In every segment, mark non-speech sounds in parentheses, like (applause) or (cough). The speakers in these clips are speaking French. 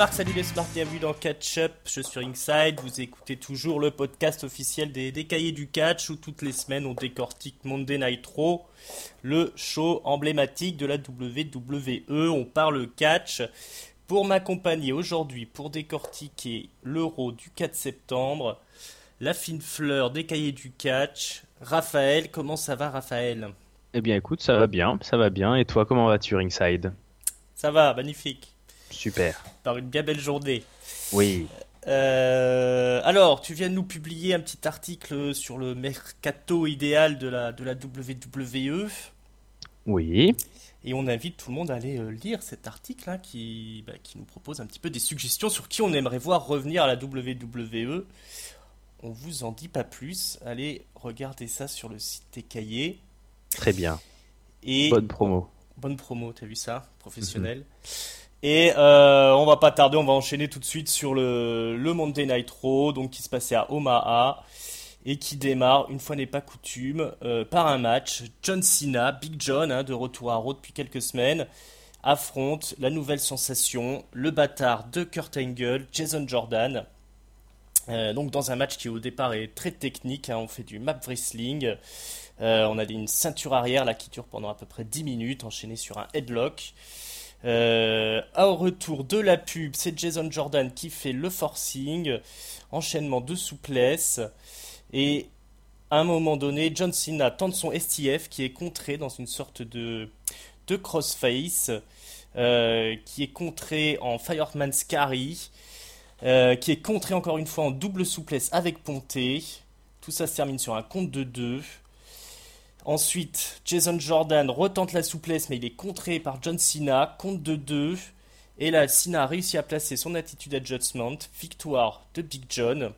Marques, salut les smart, bienvenue dans Catch Up. Je suis Ringside, vous écoutez toujours le podcast officiel des, des cahiers du catch où toutes les semaines on décortique Monday Night Raw, le show emblématique de la WWE. On parle catch. Pour m'accompagner aujourd'hui pour décortiquer l'Euro du 4 septembre, la fine fleur des cahiers du catch, Raphaël. Comment ça va, Raphaël? Eh bien, écoute, ça va bien, ça va bien. Et toi, comment vas-tu, Ringside? Ça va, magnifique. Super. Par une bien belle journée. Oui. Euh, alors, tu viens de nous publier un petit article sur le mercato idéal de la, de la WWE. Oui. Et on invite tout le monde à aller euh, lire cet article hein, qui, bah, qui nous propose un petit peu des suggestions sur qui on aimerait voir revenir à la WWE. On vous en dit pas plus. Allez regarder ça sur le site des cahiers. Très bien. Et Bonne promo. bonne promo, t'as vu ça Professionnel. Et euh, on va pas tarder, on va enchaîner tout de suite sur le, le Monday Night Raw, donc qui se passait à Omaha et qui démarre, une fois n'est pas coutume, euh, par un match. John Cena, Big John, hein, de retour à Raw depuis quelques semaines, affronte la nouvelle sensation, le bâtard de Kurt Angle, Jason Jordan. Euh, donc dans un match qui au départ est très technique, hein, on fait du map wrestling, on a une ceinture arrière là qui dure pendant à peu près 10 minutes, enchaînée sur un headlock. Euh, au retour de la pub, c'est Jason Jordan qui fait le forcing, enchaînement de souplesse, et à un moment donné, John Cena tente son STF qui est contré dans une sorte de, crossface, euh, qui est contré en Fireman's Carry, euh, qui est contré encore une fois en double souplesse avec Ponté. Tout ça se termine sur un compte de 2. Ensuite, Jason Jordan retente la souplesse, mais il est contré par John Cena, compte de 2. Et là, Cena a réussi à placer son attitude adjustment, victoire de Big John.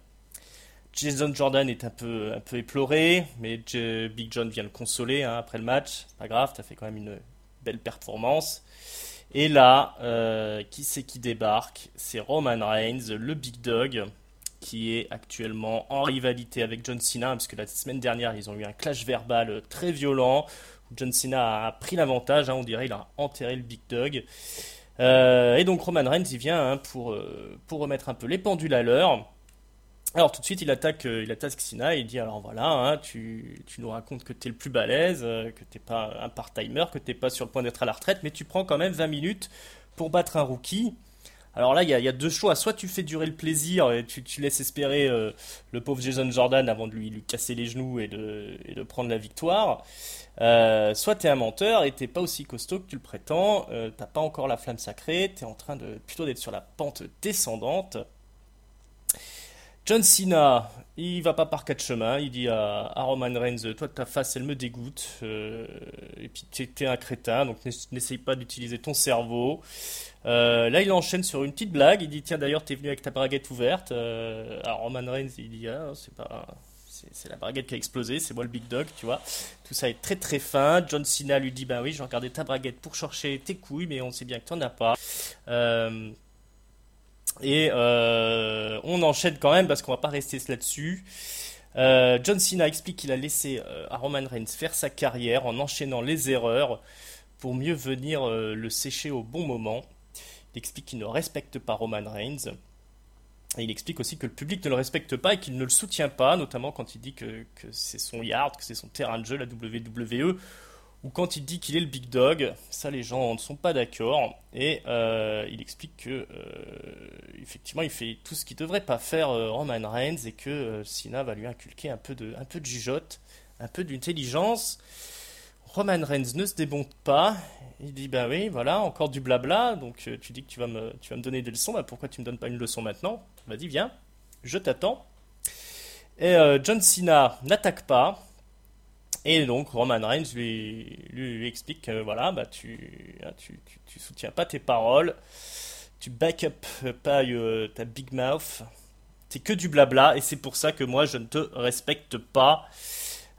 Jason Jordan est un peu, éploré, mais Big John vient le consoler hein, après le match. Pas grave, t'as fait quand même une belle performance. Et là, euh, qui c'est qui débarque? C'est Roman Reigns, le Big Dog, qui est actuellement en rivalité avec John Cena, parce que la semaine dernière, ils ont eu un clash verbal très violent. Où John Cena a pris l'avantage, hein, on dirait, il a enterré le Big Dog. Euh, et donc Roman Reigns, il vient hein, pour, euh, pour remettre un peu les pendules à l'heure. Alors tout de suite, il attaque, euh, il attaque Cena et il dit alors voilà, hein, tu, tu nous racontes que t'es le plus balèze, euh, que t'es pas un part-timer, que t'es pas sur le point d'être à la retraite, mais tu prends quand même 20 minutes pour battre un rookie. Alors là, il y a, deux choix. Soit tu fais durer le plaisir et tu, tu laisses espérer euh, le pauvre Jason Jordan avant de lui, casser les genoux et de, prendre la victoire. Euh, soit t'es un menteur et t'es pas aussi costaud que tu le prétends. Euh, T'as pas encore la flamme sacrée. T'es en train de plutôt d'être sur la pente descendante. John Cena, il va pas par quatre chemins. Il dit à, Roman Reigns, toi ta face, elle me dégoûte. Et puis t'es t'es un crétin, donc n'ess- n'essaye pas d'utiliser ton cerveau. Euh, là, il enchaîne sur une petite blague. Il dit Tiens, d'ailleurs, t'es venu avec ta braguette ouverte. Euh, alors, Roman Reigns, il dit Ah, c'est pas. C'est la braguette qui a explosé, c'est moi le big dog, tu vois. Tout ça est très très fin. John Cena lui dit Ben oui, je vais regarder ta braguette pour chercher tes couilles, mais on sait bien que t'en as pas. Euh, et on enchaîne quand même parce qu'on va pas rester là-dessus. John Cena explique qu'il a laissé à Roman Reigns faire sa carrière en enchaînant les erreurs pour mieux venir le sécher au bon moment. Il explique qu'il ne respecte pas Roman Reigns. Et il explique aussi que le public ne le respecte pas et qu'il ne le soutient pas, notamment quand il dit que, c'est son yard, que c'est son terrain de jeu, la WWE, ou quand il dit qu'il est le big dog. Ça, les gens ne sont pas d'accord. Et euh, il explique que, euh, effectivement, il fait tout ce qu'il devrait pas faire euh, Roman Reigns et que Cena va lui inculquer un peu de, un peu de jugeote, un peu d'intelligence. Roman Reigns ne se débonte pas. Il dit bah oui, voilà, encore du blabla. Donc euh, tu dis que tu vas me, tu vas me donner des leçons. Bah pourquoi tu me donnes pas une leçon maintenant? Vas-y, viens, je t'attends. Et euh, John Cena n'attaque pas. Et donc Roman Reigns lui, lui, explique que voilà, bah tu, hein, tu, tu, tu soutiens pas tes paroles, tu back up euh, pas ta big mouth, c'est que du blabla et c'est pour ça que moi je ne te respecte pas.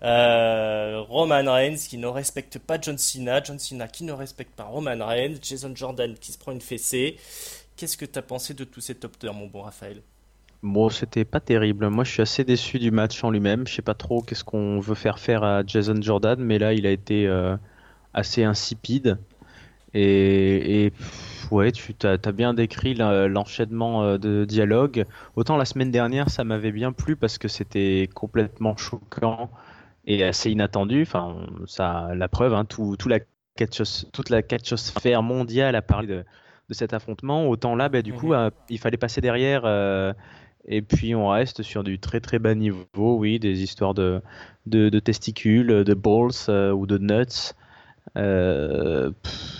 Euh, Roman Reigns qui ne respecte pas John Cena, John Cena qui ne respecte pas Roman Reigns, Jason Jordan qui se prend une fessée. Qu'est-ce que t'as pensé de tout cet top mon bon Raphaël? Bon, c'était pas terrible. Moi, je suis assez déçu du match en lui-même. Je sais pas trop qu'est-ce qu'on veut faire faire à Jason Jordan, mais là, il a été euh, assez insipide. Et, Ouais, tu as, bien décrit l'enchaînement euh, de dialogue. Autant la semaine dernière, ça m'avait bien plu parce que c'était complètement choquant et assez inattendu. Enfin, ça, la preuve, hein, tout, la toute la catchosphère mondiale a parlé de, cet affrontement. Autant là, bah, du coup, mhm. euh, il fallait passer derrière. Euh, et puis on reste sur du très très bas niveau, oui, des histoires de, de, testicules, de balls ou de nuts. Euh,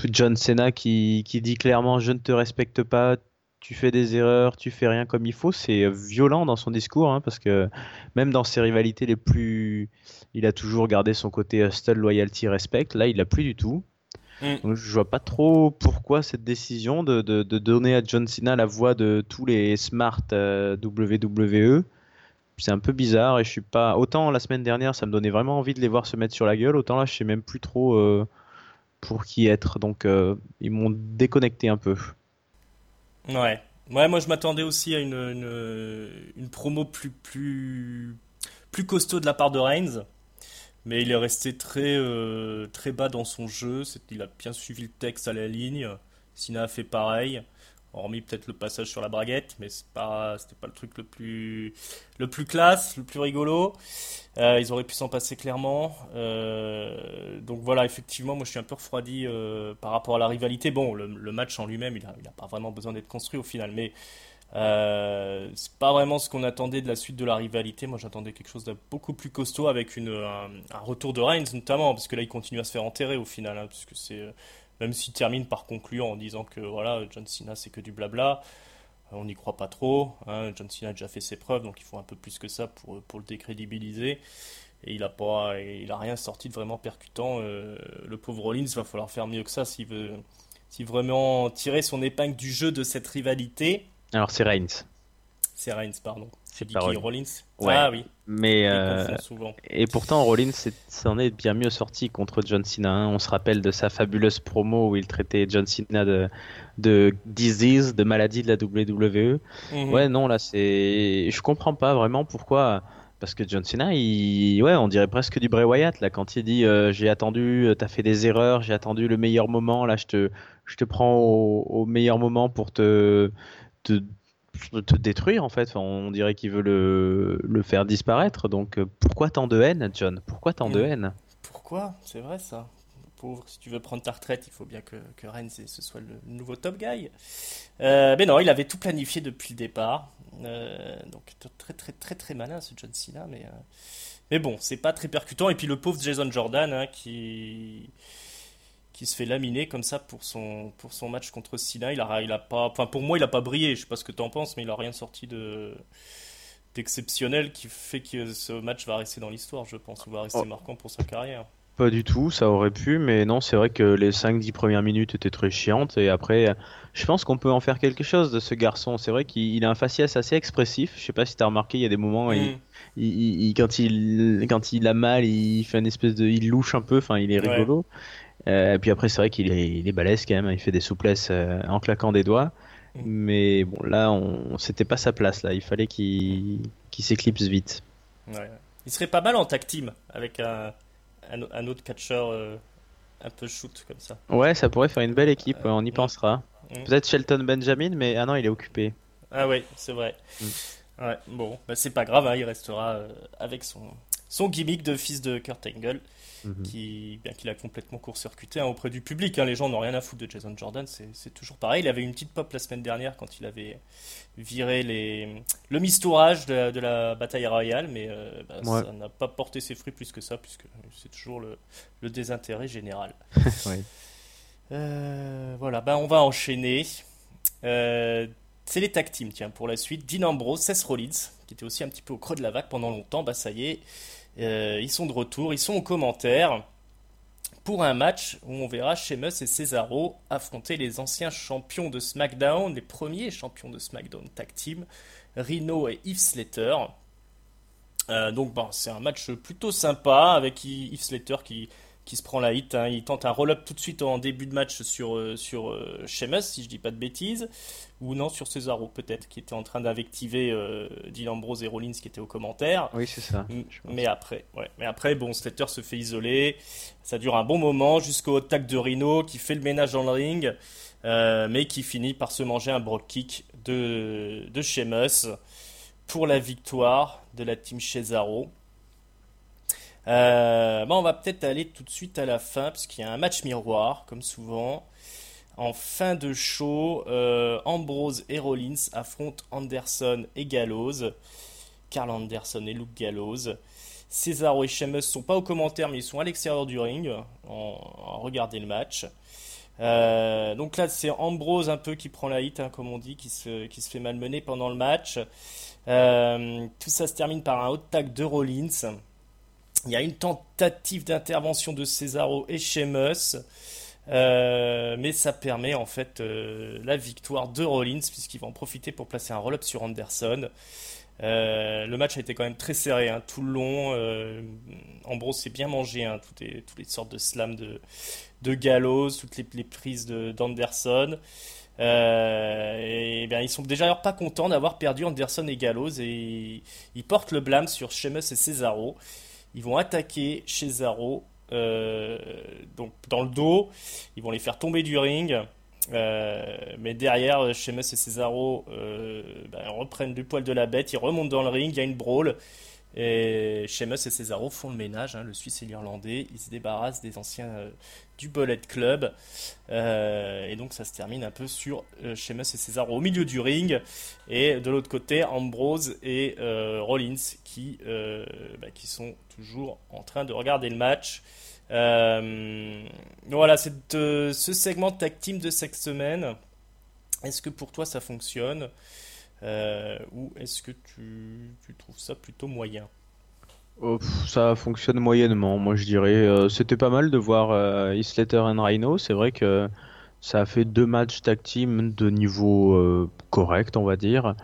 John Cena qui, qui, dit clairement je ne te respecte pas, tu fais des erreurs, tu fais rien comme il faut, c'est violent dans son discours hein, parce que même dans ses rivalités les plus, il a toujours gardé son côté hustle, loyalty, respect. Là, il l'a plus du tout. Mm. Donc, je vois pas trop pourquoi cette décision de, de, de, donner à John Cena la voix de tous les smart euh, WWE c'est un peu bizarre et je suis pas autant la semaine dernière ça me donnait vraiment envie de les voir se mettre sur la gueule autant là je sais même plus trop euh, pour qui être donc euh, ils m'ont déconnecté un peu ouais ouais moi je m'attendais aussi à une, une, promo plus plus plus costaud de la part de Reigns mais il est resté très euh, très bas dans son jeu il a bien suivi le texte à la ligne Sina a fait pareil hormis peut-être le passage sur la braguette, mais pas, c'était pas le truc le plus, le plus classe, le plus rigolo. Euh, ils auraient pu s'en passer clairement. Euh, donc voilà, effectivement, moi je suis un peu refroidi par rapport à la rivalité. Bon, le, match en lui-même, il n'a pas vraiment besoin d'être construit au final, mais c'est pas vraiment ce qu'on attendait de la suite de la rivalité. Moi j'attendais quelque chose de beaucoup plus costaud avec un, retour de Reigns notamment, parce que là il continue à se faire enterrer au final, hein, parce que c'est même s'il termine par conclure en disant que voilà, John Cena c'est que du blabla, euh, on n'y croit pas trop. Hein. John Cena a déjà fait ses preuves, donc il faut un peu plus que ça pour, pour le décrédibiliser. Et il n'a pas, il a rien sorti de vraiment percutant. Euh, le pauvre Rollins va falloir faire mieux que ça s'il veut, s'il vraiment tirer son épingle du jeu de cette rivalité. Alors c'est Reigns. C'est Reigns, pardon. C'est qui Rollins Ah oui. Mais euh, et pourtant Rollins s'en est bien mieux sorti contre John Cena. Hein. On se rappelle de sa fabuleuse promo où il traitait John Cena de, de disease, de maladie de la WWE. Mhm. Ouais, non, là c'est, je comprends pas vraiment pourquoi. Parce que John Cena, il... ouais, on dirait presque du Bray Wyatt là quand il dit euh, j'ai attendu, euh, t'as fait des erreurs, j'ai attendu le meilleur moment. Là, je te, je te prends au, au meilleur moment pour te, te te détruire en fait. on dirait qu'il veut le, le, faire disparaître. Donc euh, pourquoi tant de haine, John? Pourquoi tant de haine? Pourquoi? C'est vrai ça. Pauvre, si tu veux prendre ta retraite, il faut bien que, que Reigns ce soit le nouveau top guy. Euh, mais non, il avait tout planifié depuis le départ. Euh, donc très très très très malin ce John Cena, mais mais bon, c'est pas très percutant. Et puis le pauvre Jason Jordan hein, qui qui se fait laminer comme ça pour son, pour son match contre Sina. Il a, il a pas, enfin pour moi, il a pas brillé. Je sais pas ce que tu en penses, mais il a rien sorti de d'exceptionnel qui fait que ce match va rester dans l'histoire, je pense, ou va rester oh. marquant pour sa carrière. Pas du tout, ça aurait pu, mais non, c'est vrai que les 5-10 premières minutes étaient très chiantes, et après, je pense qu'on peut en faire quelque chose de ce garçon. C'est vrai qu'il a un faciès assez expressif, je sais pas si tu as remarqué, il y a des moments, il, mm. quand, il, quand il a mal, il fait une espèce de. Il louche un peu, enfin, il est rigolo. Euh, et puis après, c'est vrai qu'il est, il est balèze quand même, il fait des souplesses euh, en claquant des doigts. Mm. Mais bon, là, on, c'était pas sa place, là. Il fallait qu'il, qu'il s'éclipse vite. Ouais. Il serait pas mal en tag team avec un, un, autre catcheur euh, un peu shoot comme ça. Ouais, ça pourrait faire une belle équipe, on y mm. pensera. Mm. Peut-être Shelton Benjamin, mais ah non, il est occupé. Ah oui, c'est vrai. Ouais, bon, bah, c'est pas grave, hein, il restera avec son, son gimmick de fils de Kurt Angle. Mhm. qui, bien qu'il a complètement court-circuité hein, auprès du public. Hein, les gens n'ont rien à foutre de Jason Jordan, c'est toujours pareil. Il avait une petite pop la semaine dernière quand il avait viré les, le mistourage de, la bataille royale, mais euh, bah, ça n'a pas porté ses fruits plus que ça, puisque c'est toujours le, désintérêt général. (laughs) Euh, voilà, bah, on va enchaîner. Euh, c'est les tag teams, tiens, pour la suite. Dean Ambrose, Seth Rollins, qui était aussi un petit peu au creux de la vague pendant longtemps, bah ça y est, ils sont de retour, ils sont aux commentaires pour un match où on verra Sheamus et Cesaro affronter les anciens champions de SmackDown, les premiers champions de SmackDown Tag Team, Rhino et Heath Slater. Euh, donc bon, c'est un match plutôt sympa avec Heath Slater qui, qui se prend la hit. Hein. Il tente un roll-up tout de suite en début de match sur, euh, sur euh, Sheamus, si je dis pas de bêtises. Ou non, sur Cesaro peut-être, qui était en train d'invectiver euh, Dylan Ambrose et Rollins qui étaient aux commentaires. Oui, c'est ça. Mais après, ouais. mais après, bon, Slater se fait isoler. Ça dure un bon moment jusqu'au tac de Rhino qui fait le ménage dans le ring. mais qui finit par se manger un brock kick de, de Sheamus pour la victoire de la team Cesaro. Euh, bon, on va peut-être aller tout de suite à la fin, parce qu'il y a un match miroir, comme souvent. En fin de show, euh, Ambrose et Rollins affrontent Anderson et Gallows. Carl Anderson et Luke Gallows. Cesaro et Sheamus sont pas aux commentaires, mais ils sont à l'extérieur du ring, en, regarder le match. Euh, donc là, c'est Ambrose un peu qui prend la hit, hein, comme on dit, qui se, qui se fait malmener pendant le match. Tout ça se termine par un hot tag de Rollins. Il y a une tentative d'intervention de Cesaro et Sheamus. Euh, mais ça permet en fait euh, la victoire de Rollins puisqu'il va en profiter pour placer un roll-up sur Anderson. le match a été quand même très serré hein, tout le long. Ambrose s'est bien mangé hein, toutes, les, sortes de slams de, Gallows, toutes les, prises d'Anderson. Euh, et, bien, ils sont déjà pas contents d'avoir perdu Anderson et Gallows et ils portent le blâme sur Sheamus et Cesaro. Ils vont attaquer Cesaro euh, dans le dos. Ils vont les faire tomber du ring. Euh, mais derrière, Sheamus et Cesaro ben, reprennent du poil de la bête. Ils remontent dans le ring. Il y a une brawl. Et Sheamus et Cesaro font le ménage, hein, le Suisse et l'Irlandais. Ils se débarrassent des anciens euh, du Bullet Club. Euh, et donc ça se termine un peu sur euh, et Cesaro au milieu du ring. Et de l'autre côté, Ambrose et Rollins qui, bah, qui sont toujours en train de regarder le match. voilà, ce segment tag team de cette semaine. Est-ce que pour toi ça fonctionne? euh, ou est-ce que tu, trouves ça plutôt moyen oh, ça fonctionne moyennement, moi je dirais. Euh, c'était pas mal de voir euh, Isletter et Rhino. C'est vrai que ça a fait deux matchs tag team de niveau correct, on va dire.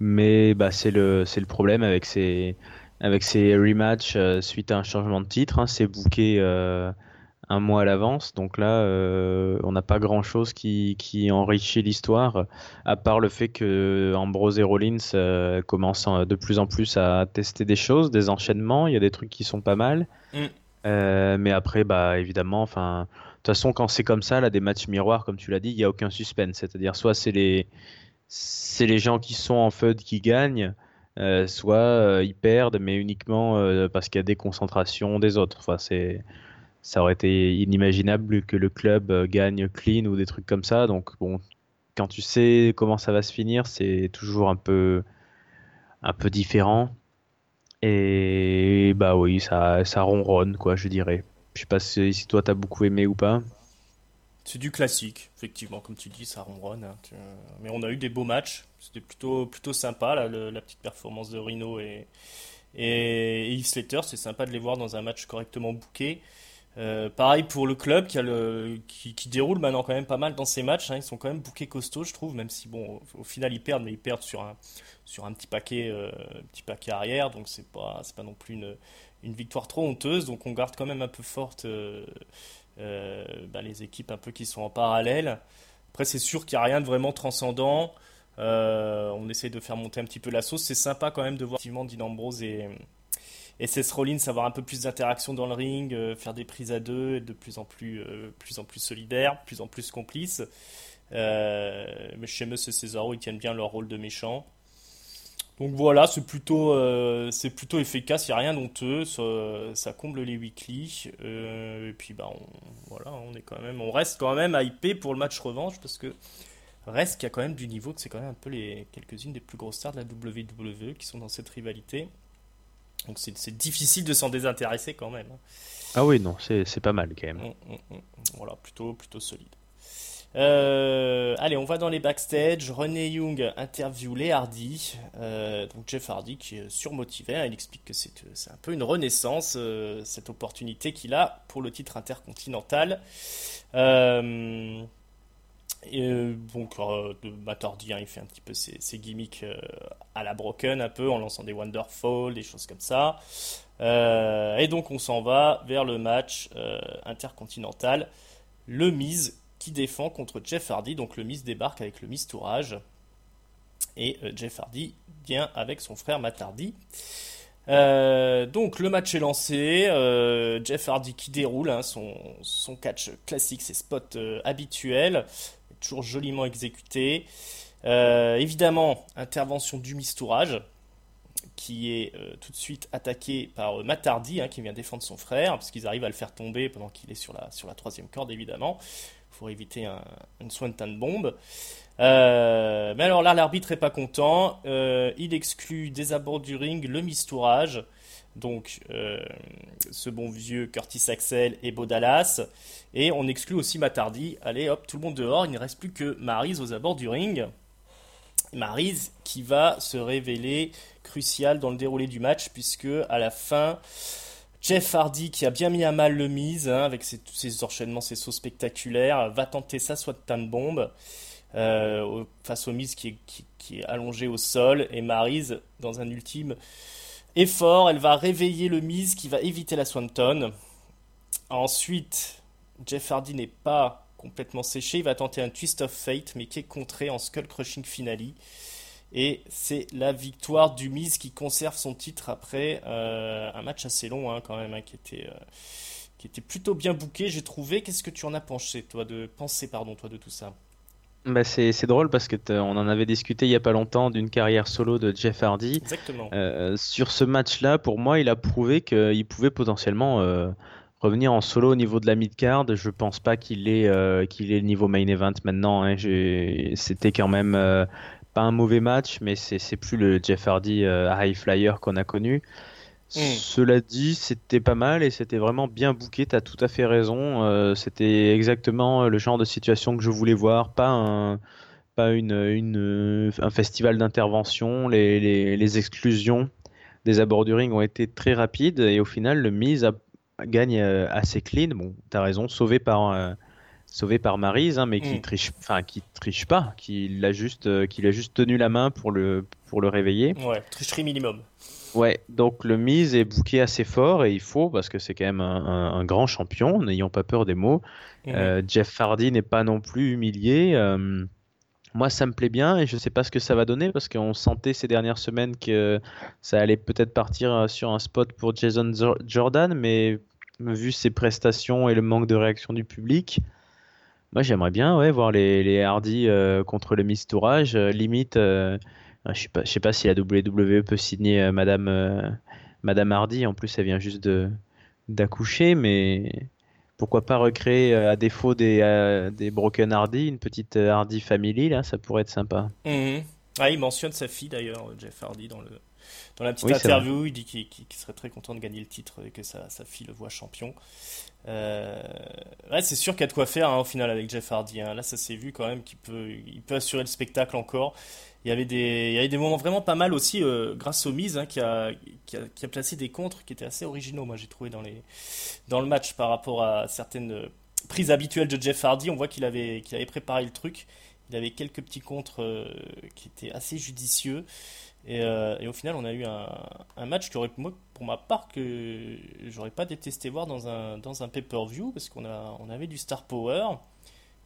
Mais bah, c'est le, problème avec ces, avec rematchs suite à un changement de titre. Hein. c'est booké un mois à l'avance. Donc là, euh, on n'a pas grand-chose qui, qui, enrichit l'histoire, à part le fait que Ambrose et Rollins euh, commencent de plus en plus à tester des choses, des enchaînements. Il y a des trucs qui sont pas mal. Mm. Euh, mais après, bah évidemment, enfin, de toute façon, quand c'est comme ça, là, des matchs miroirs, comme tu l'as dit, il n'y a aucun suspense. C'est-à-dire, soit c'est les, c'est les gens qui sont en FUD qui gagnent. soit ils perdent, mais uniquement parce qu'il y a des concentrations des autres. Enfin, c'est ça aurait été inimaginable que le club euh, gagne clean ou des trucs comme ça. Donc bon, quand tu sais comment ça va se finir, c'est toujours un peu un peu différent. Et bah oui, ça ça ronronne quoi, je dirais. Je sais pas si, toi t'as beaucoup aimé ou pas. C'est du classique, effectivement, comme tu dis, ça ronronne. Hein. Mais on a eu des beaux matchs, c'était plutôt plutôt sympa là, la petite performance de Rino et et, et Slater, c'est sympa de les voir dans un match correctement booké. Euh, pareil pour le club qui, déroule maintenant quand même pas mal dans ses matchs. Hein. Ils sont quand même bouqués costauds, je trouve, même si bon, au, final ils perdent, mais ils perdent sur un, euh, petit paquet arrière, donc c'est pas, pas non plus une, victoire trop honteuse. Donc on garde quand même un peu forte euh, bah, les équipes un peu qui sont en parallèle. Après c'est sûr qu'il n'y a rien de vraiment transcendant. on essaie de faire monter un petit peu la sauce. C'est sympa quand même de voir effectivement et et c'est Rollins avoir un peu plus d'interaction dans le ring, euh, faire des prises à deux, être de plus en plus, euh, plus en plus solidaire, plus en plus complice. Euh, mais chez et Cesaro, ils tiennent bien leur rôle de méchant. Donc voilà, c'est plutôt, c'est plutôt efficace, il n'y a rien d'honteux, ça, comble les weekly. et puis bah, on, voilà, on, est quand même, on reste quand même hypé pour le match revanche parce que reste qu'il y a quand même du niveau, que c'est quand même un peu les quelques-unes des plus grosses stars de la WWE qui sont dans cette rivalité. Donc c'est difficile de s'en désintéresser quand même. Hein. Ah oui, non, c'est pas mal quand même. Hum, hum, hum. Voilà, plutôt, plutôt solide. Euh, allez, on va dans les backstage. René Young interview les Hardy. Euh, donc Jeff Hardy qui est surmotivé. Hein. il explique que c'est un peu une renaissance, euh, cette opportunité qu'il a pour le titre intercontinental. Et donc, euh, Matardi, hein, il fait un petit peu ses, gimmicks euh, à la Broken, un peu, en lançant des Wonderfall, des choses comme ça. Euh, et donc, on s'en va vers le match intercontinental. Le Miz qui défend contre Jeff Hardy. Donc, le Miz débarque avec le Miz Tourage. Et Jeff Hardy vient avec son frère Matardi. donc le match est lancé, Jeff Hardy qui déroule hein, son, catch classique, ses spots habituels. Toujours joliment exécuté. évidemment, intervention du mistourage qui est tout de suite attaqué par Matardi, hein, qui vient défendre son frère, parce qu'ils arrivent à le faire tomber pendant qu'il est sur la, troisième corde, évidemment, pour éviter un, une Swanton bombe. Euh, mais alors là, l'arbitre est pas content. Euh, il exclut des abords du ring le mistourage. Donc, euh, ce bon vieux Curtis Axel et Beau Dallas. Et on exclut aussi Matardi. Allez, hop, tout le monde dehors. Il ne reste plus que Maryse aux abords du ring. Maryse qui va se révéler crucial dans le déroulé du match, puisque à la fin, Jeff Hardy, qui a bien mis à mal le mise, hein, avec ses, tous ses enchaînements, ses sauts spectaculaires, va tenter sa Swatan bombe. Euh, face au Miz qui est, allongé au sol et Maryse dans un ultime effort, elle va réveiller le Miz qui va éviter la Swanton. Ensuite, Jeff Hardy n'est pas complètement séché, il va tenter un Twist of Fate mais qui est contré en Skull Crushing Finale. Et c'est la victoire du Miz qui conserve son titre après euh, un match assez long hein, quand même, hein, qui était euh, qui était plutôt bien bouqué, j'ai trouvé. Qu'est-ce que tu en as pensé, toi, de penser, pardon, toi, de tout ça? Bah c'est, drôle parce que on en avait discuté il y a pas longtemps d'une carrière solo de Jeff Hardy. Exactement. Euh, sur ce match-là, pour moi, il a prouvé qu'il pouvait potentiellement euh, revenir en solo au niveau de la mid-card. Je pense pas qu'il ait, euh, qu'il ait le niveau main event maintenant. Hein. C'était quand même pas un mauvais match, mais c'est, c'est plus le Jeff Hardy high flyer qu'on a connu. Hmm. Cela dit, c'était pas mal et c'était vraiment bien bouqué. T'as tout à fait raison. Euh, c'était exactement le genre de situation que je voulais voir, pas un, pas une, une un festival d'intervention. Les, les, exclusions des abords du ring ont été très rapides et au final, le mise gagne euh, assez clean. Bon, t'as raison, sauvé par euh, sauvé par Maryse, hein, mais qui hmm. triche, enfin qui triche pas, qui l'a juste, qui l'a juste tenu la main pour le pour le réveiller. Ouais, tricherie minimum. Ouais, donc le mise est bouqué assez fort et il faut parce que c'est quand même un, grand champion, n'ayons pas peur des mots. Euh, Jeff Hardy n'est pas non plus humilié. Euh, moi, ça me plaît bien et je ne sais pas ce que ça va donner parce qu'on sentait ces dernières semaines que ça allait peut-être partir euh, sur un spot pour Jason Jordan, mais vu ses prestations et le manque de réaction du public, moi j'aimerais bien ouais, voir les, les Hardy contre le mistourage, limite je sais pas, sais pas si la WWE peut signer euh, Madame euh, Madame Hardy. En plus, elle vient juste de d'accoucher, mais pourquoi pas recréer euh, à défaut des, des Broken Hardy une petite Hardy Family là, ça pourrait être sympa. Mhm. Ah, il mentionne sa fille d'ailleurs, Jeff Hardy dans le dans la petite interview, il dit qu'il serait très content de gagner le titre et que sa, sa fille le voit champion. Euh, ouais, c'est sûr qu'il y a de quoi faire hein, au final avec Jeff Hardy. Hein. Là, ça s'est vu quand même qu'il peut, il peut assurer le spectacle encore. Il y avait des, il y avait des moments vraiment pas mal aussi euh, grâce aux mises hein, qui, a, qui, a, qui, a, placé des contres qui étaient assez originaux. Moi, j'ai trouvé dans les, dans le match par rapport à certaines prises habituelles de Jeff Hardy. On voit qu'il avait, qu'il avait préparé le truc. Il avait quelques petits contres euh, qui étaient assez judicieux. Euh, et, au final, on a eu un, match moi, pour ma part, que j'aurais pas détesté voir dans un, dans un pay-per-view, parce qu'on a, on avait du star power,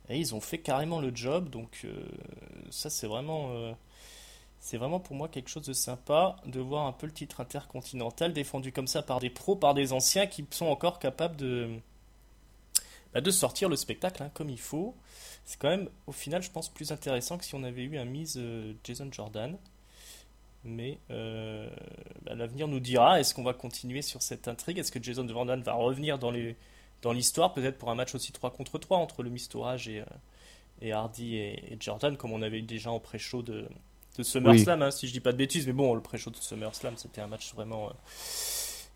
et ils ont fait carrément le job, donc euh, ça c'est vraiment, c'est vraiment pour moi quelque chose de sympa de voir un peu le titre intercontinental défendu comme ça par des pros, par des anciens qui sont encore capables de, bah, de sortir le spectacle hein, comme il faut. C'est quand même, au final, je pense, plus intéressant que si on avait eu un mise Jason Jordan. Mais euh, bah, l'avenir nous dira est-ce qu'on va continuer sur cette intrigue? Est-ce que Jason Vandan va revenir dans, les, dans l'histoire, peut-être pour un match aussi 3 contre 3 entre le Mistourage et, euh, et Hardy et, Jordan, comme on avait eu déjà en pré-show de, de SummerSlam, hein, si je dis pas de bêtises. Mais bon, le pré-show de SummerSlam, c'était un match vraiment. Euh,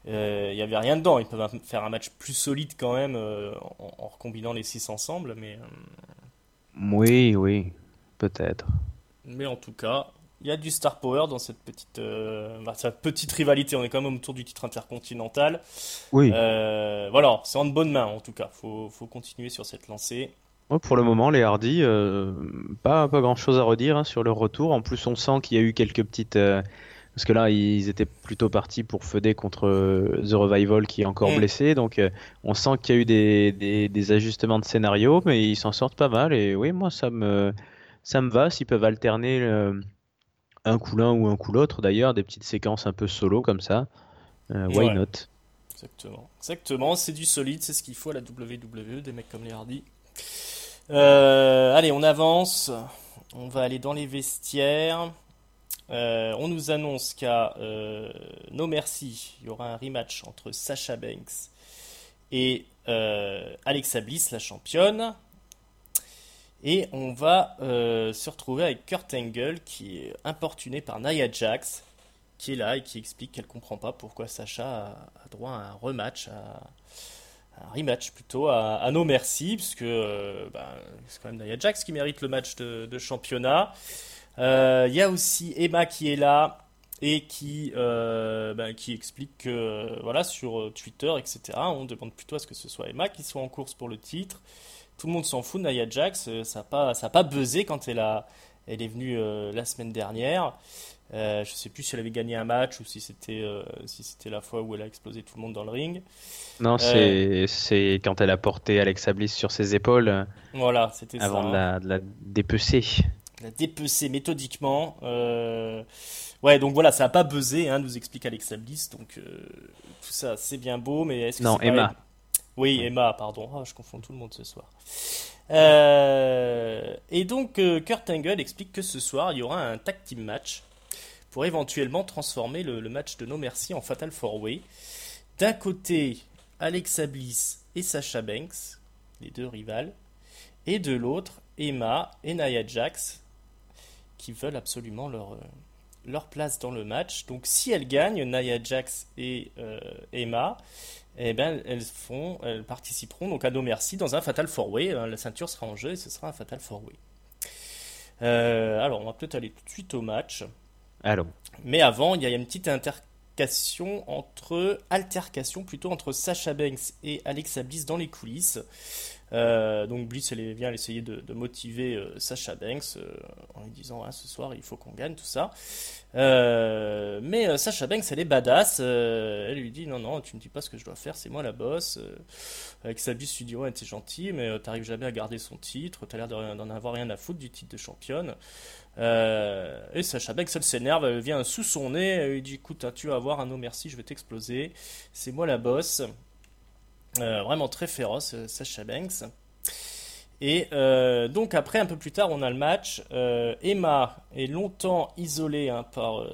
il n'y avait rien dedans. Ils peuvent faire un match plus solide quand même en, en, recombinant les 6 ensemble. Mais, oui, oui, peut-être. Mais en tout cas, il y a du star power dans cette petite, euh, bah, cette petite rivalité. On est quand même autour du titre intercontinental. Oui. Euh, voilà, c'est en de bonnes mains en tout cas. Faut, faut continuer sur cette lancée. pour le moment, les Hardy, euh, pas, pas grand chose à redire hein, sur leur retour. En plus, on sent qu'il y a eu quelques petites. Parce que là, ils étaient plutôt partis pour feuder contre The Revival qui est encore mm. blessé. Donc, on sent qu'il y a eu des, des, des, ajustements de scénario, mais ils s'en sortent pas mal. Et oui, moi, ça me, ça me va s'ils peuvent alterner un coup l'un ou un coup l'autre d'ailleurs, des petites séquences un peu solo comme ça. Euh, why not? Exactement. Exactement, c'est du solide, c'est ce qu'il faut à la WWE, des mecs comme les Hardy. allez, on avance. On va aller dans les vestiaires. On nous annonce qu'à No Merci, il y aura un rematch entre Sasha Banks et Alexa Bliss, la championne. Et on va euh, se retrouver avec Kurt Angle qui est importuné par Nia Jax, qui est là et qui explique qu'elle comprend pas pourquoi Sacha a, droit à un rematch, un rematch plutôt, à, No Merci, puisque euh, ben, c'est quand même Nia Jax qui mérite le match de, championnat. Euh, il y a aussi Emma qui est là et qui, ben, qui explique que voilà sur Twitter, etc. On demande plutôt à ce que ce soit Emma qui soit en course pour le titre tout le monde s'en fout de Nia Jax. Euh, ça n'a pas, ça pas buzzé quand elle, a, elle est venue euh, la semaine dernière. Euh, je sais plus si elle avait gagné un match ou si c'était euh, si c'était la fois où elle a explosé tout le monde dans le ring. Non, c'est c'est quand elle a porté Alexa Bliss sur ses épaules. Voilà, c'était ça. Avant de la, de la dépecer. La dépecer méthodiquement. Ouais, donc voilà, ça n'a pas buzzé, hein, nous explique Alexa Bliss. Donc tout ça, c'est bien beau, mais est-ce que non, Emma. Oui, Emma, pardon. Oh, je confonds tout le monde ce soir. Euh, et donc, euh, Kurt Angle explique que ce soir, il y aura un tag team match pour éventuellement transformer le, match de No Merci en Fatal 4-Way. D'un côté, Alexa Bliss et Sasha Banks, les deux rivales, et de l'autre, Emma et Nia Jax, qui veulent absolument leur, euh, leur place dans le match. Donc, si elles gagnent, Nia Jax et Emma, eh ben, elles, font, elles participeront donc à nos merci dans un Fatal 4-Way. Hein, la ceinture sera en jeu et ce sera un Fatal 4-Way. Euh, alors, on va peut-être aller tout de suite au match. Allons. Mais avant, il y a une petite altercation entre altercation plutôt entre Sasha Banks et Alexa Bliss dans les coulisses. Euh, donc Bliss elle vient essayer de, motiver euh, Sasha Banks euh, en lui disant ah, ce soir il faut qu'on gagne tout ça. mais Sasha Banks elle est badass. elle lui dit non non tu ne dis pas ce que je dois faire c'est moi la boss. Alexa Bliss lui dit ouais t'es gentil mais t'arrives jamais à garder son titre. T'as l'air d'en avoir rien à foutre du titre de championne. et Sacha Banks elle s'énerve, elle vient sous son nez, elle lui dit écoute hein, tu vas avoir un no merci je vais t'exploser. C'est moi la boss. Euh, vraiment très féroce, euh, Sasha Banks. Et euh, donc après, un peu plus tard, on a le match. Emma est longtemps isolée hein, par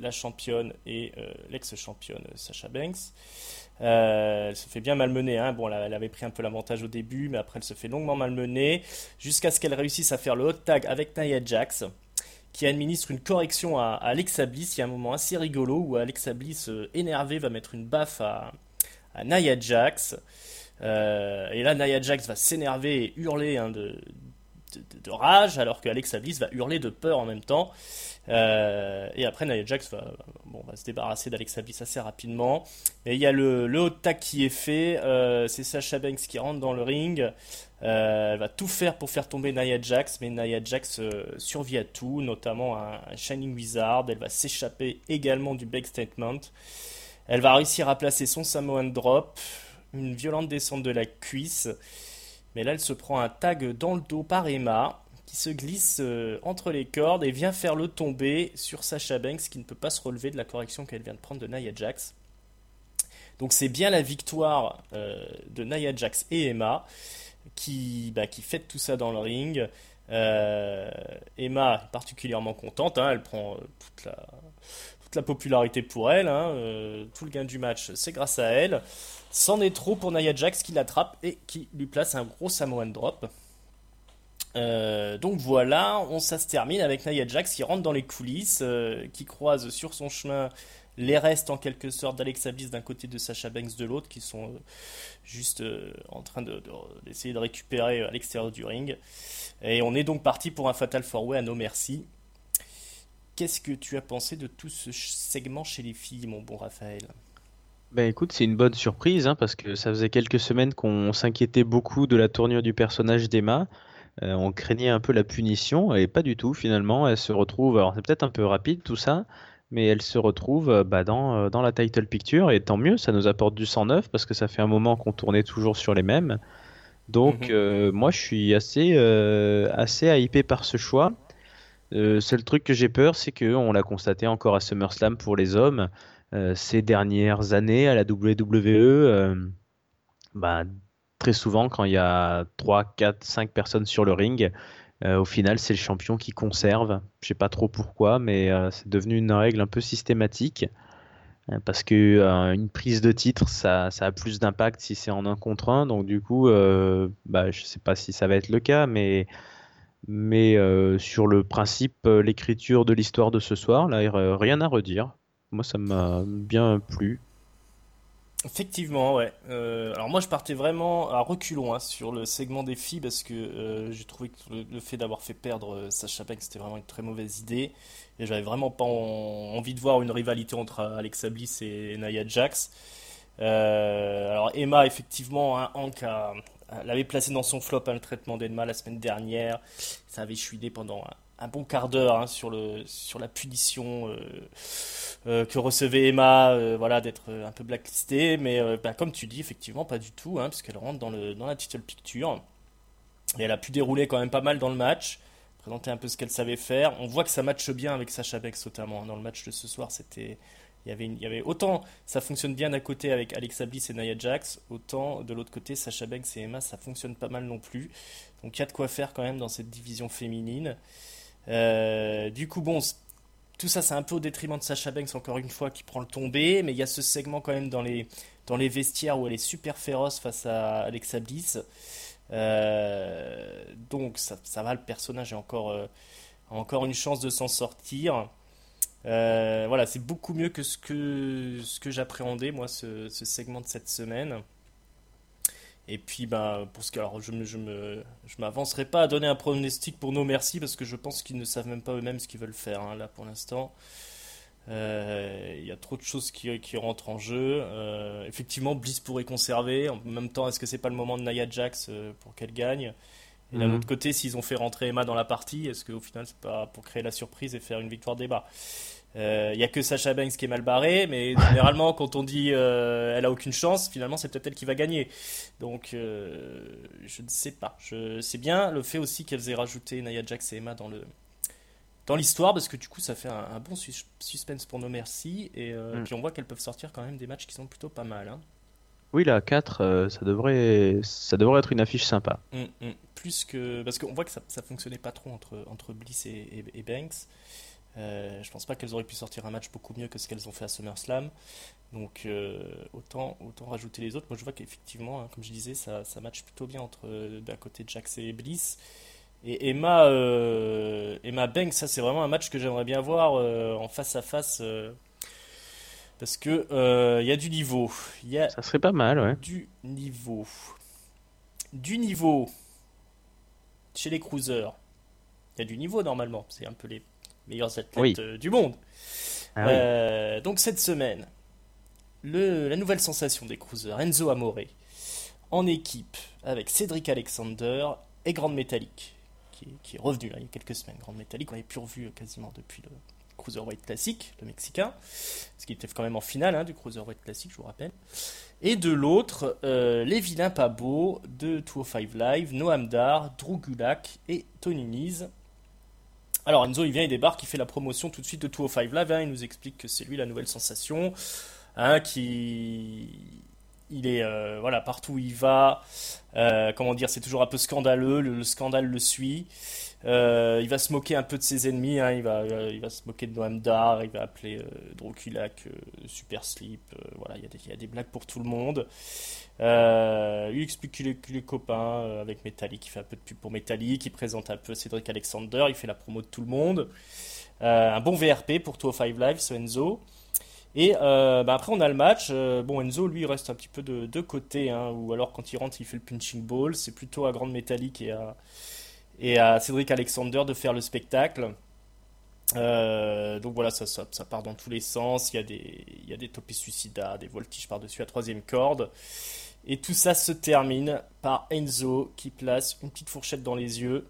la championne et l'ex-championne Sasha Banks. elle se fait bien malmener. Hein. Bon, elle, avait pris un peu l'avantage au début, mais après elle se fait longuement malmener jusqu'à ce qu'elle réussisse à faire le hot tag avec Nia Jax, qui administre une correction à, Alexa Bliss. Il y a un moment assez rigolo où Alexa Bliss, énervée, va mettre une baffe à, à Nia Jax. Euh, et là, Nia Jax va s'énerver et hurler hein, de, rage, alors que Alexa Bliss va hurler de peur en même temps. Euh, et après, Nia Jax va, bon, va se débarrasser d'Alexa Bliss assez rapidement. Et il y a le, le haut tac qui est fait. Euh, c'est Sasha Banks qui rentre dans le ring. elle va tout faire pour faire tomber Nia Jax, mais Nia Jax survit à tout, notamment un, un Shining Wizard. Elle va s'échapper également du Big Statement. Elle va réussir à placer son Samoan Drop, une violente descente de la cuisse. Mais là, elle se prend un tag dans le dos par Emma, qui se glisse euh, entre les cordes et vient faire le tomber sur Sasha Banks, qui ne peut pas se relever de la correction qu'elle vient de prendre de Nia Jax. Donc c'est bien la victoire euh, de Nia Jax et Emma qui, bah, tout ça dans le ring. Euh, Emma particulièrement contente, hein. elle prend toute la, la popularité pour elle. Hein, euh, tout le gain du match, c'est grâce à elle. C'en est trop pour Nia Jax qui l'attrape et qui lui place un gros Samoan drop. Euh, donc voilà, on, ça se termine avec Nia Jax qui rentre dans les coulisses, euh, qui croise sur son chemin les restes en quelque sorte d'Alexa d'un côté de Sasha Banks de l'autre, qui sont juste en train d'essayer de, récupérer à l'extérieur du ring. Et on est donc parti pour un Fatal 4-Way à No Merci. Qu'est-ce que tu as pensé de tout ce segment chez les filles, mon bon Raphaël? Ben écoute, c'est une bonne surprise hein, parce que ça faisait quelques semaines qu'on s'inquiétait beaucoup de la tournure du personnage d'Emma. Euh, on craignait un peu la punition et pas du tout finalement. Elle se retrouve, alors c'est peut-être un peu rapide tout ça, mais elle se retrouve euh, bah, dans, euh, dans la title picture et tant mieux, ça nous apporte du sang neuf parce que ça fait un moment qu'on tournait toujours sur les mêmes. Donc mhm. moi je suis assez, assez hypé par ce choix. Euh, seul truc que j'ai peur, c'est qu'on l'a constaté encore à SummerSlam pour les hommes, euh, ces dernières années à la WWE, euh, bah, très souvent, quand il y a 3, 4, 5 personnes sur le ring, au final, c'est le champion qui conserve. Je sais pas trop pourquoi, mais c'est devenu une règle un peu systématique. Parce que une prise de titre, ça, a plus d'impact si c'est en un contre un. Donc du coup, bah, je sais pas si ça va être le cas, mais mais sur le principe, l'écriture de l'histoire de ce soir, là, rien à redire. Moi, ça m'a bien plu. Effectivement, ouais. Euh, alors moi, je partais vraiment à reculons hein, sur le segment des filles parce que euh, j'ai trouvé que le, fait d'avoir fait perdre euh, Sacha Banks, c'était vraiment une très mauvaise idée. Et j'avais vraiment pas envie de voir une rivalité entre Alexa Bliss et Nia Jax. alors Emma, effectivement, hein, Hank l'avait placé dans son flop hein, le traitement d'Emma la semaine dernière. Ça avait chuidé pendant un bon quart d'heure hein, sur, sur la punition euh, euh, que recevait Emma, euh, voilà, d'être un peu blacklistée. Mais bah, comme tu dis, effectivement, pas du tout, hein, puisqu'elle rentre dans, le, dans la title picture. Et elle a pu dérouler quand même pas mal dans le match, présenter un peu ce qu'elle savait faire. On voit que ça matche bien avec Sacha Bex, notamment. Hein, dans le match de ce soir, c'était. Il y, avait autant ça fonctionne bien d'un côté avec Alexa Bliss et Nia Jax, autant de l'autre côté Sacha Banks et Emma ça fonctionne pas mal non plus. Donc il y a de quoi faire quand même dans cette division féminine. Euh, du coup, bon, tout ça, c'est un peu au détriment de Sacha Banks, encore une fois, qui prend le tombé. Mais il y a ce segment quand même dans les, dans les vestiaires où elle est super féroce face à Alexa Bliss. Euh, donc, ça, ça, va, le personnage a encore, euh, encore une chance de s'en sortir. Voilà, c'est beaucoup mieux que ce que, j'appréhendais, moi, ce, segment de cette semaine. Et puis, ben, pour ce alors, je ne me, je m'avancerai pas à donner un pronostic pour nos merci parce que je pense qu'ils ne savent même pas eux-mêmes ce qu'ils veulent faire hein, là pour l'instant. Euh, il y a trop de choses qui, rentrent en jeu. Euh, effectivement, Bliss pourrait conserver. En même temps, est-ce que c'est pas le moment de Nia Jax euh, pour qu'elle gagne? Et d'un mhm. autre côté, s'ils ont fait rentrer Emma dans la partie, est-ce qu'au final, c'est pas pour créer la surprise et faire une victoire débat? Il euh, n'y a que Sacha Banks qui est mal barré, mais généralement, quand on dit euh, elle a aucune chance, finalement, c'est peut-être elle qui va gagner. Donc, euh, je ne sais pas. Je sais bien le fait aussi qu'elles aient rajouté Nia Jax et Emma dans le dans l'histoire, parce que du coup, ça fait un, bon suspense pour nos merci, et mm. puis on voit qu'elles peuvent sortir quand même des matchs qui sont plutôt pas mal. Hein. Oui, la 4, ça, devrait, ça devrait être une affiche sympa. Mm, mm. Plus que. Parce qu'on voit que ça, ça fonctionnait pas trop entre, Bliss et, Banks. Euh, je pense pas qu'elles auraient pu sortir un match beaucoup mieux que ce qu'elles ont fait à SummerSlam. Donc euh, autant, autant rajouter les autres. Moi je vois qu'effectivement, hein, comme je disais, ça, ça match plutôt bien entre euh, d'un côté Jax et Bliss. Et Emma, Emma Banks, ça c'est vraiment un match que j'aimerais bien voir en face à face. Parce que il y a du niveau. Y a ça serait pas mal, ouais. Du niveau. Du niveau. Chez les cruisers. Il y a du niveau normalement. C'est un peu les meilleurs athlètes euh, du monde. Ah euh, donc cette semaine, le, la nouvelle sensation des cruisers, Enzo Amore, en équipe avec Cédric Alexander et Grande Métallique, qui, est revenu là, il y a quelques semaines. Grande Métallique, on n'avait plus revu quasiment depuis le Cruiserweight Classic, le Mexicain, ce qui était quand même en finale hein, du Cruiserweight Classic, je vous rappelle. Et de l'autre, euh, les vilains pas beaux de 205 Live, Noam Dar, Drew Gulak et Tony Nese alors Enzo, il vient, il débarque, il fait la promotion tout de suite de 205 Live, hein, il nous explique que c'est lui la nouvelle sensation, hein, qui il est euh, voilà partout où il va, euh, comment dire, c'est toujours un peu scandaleux, le, scandale le suit. Euh, il va se moquer un peu de ses ennemis, hein, il, va, se moquer de Noam Dar, il va appeler Droculac Super Sleep, voilà, il y, a des, blagues pour tout le monde. Il explique qu'il est, copain euh, avec Metallic, il fait un peu de pub pour Metallic, il présente un peu Cédric Alexander, il fait la promo de tout le monde. Un bon VRP pour 205 Live, ce Enzo. Et bah, après, on a le match. bon, Enzo, lui, reste un petit peu de, côté, hein, ou alors quand il rentre, il fait le punching ball. C'est plutôt à Grande Metallic et à, et à Cédric Alexander de faire le spectacle. donc voilà, ça, ça, part dans tous les sens. Il y a des, il y a des topés suicidas, des voltiges par-dessus à troisième corde. Et tout ça se termine par Enzo qui place une petite fourchette dans les yeux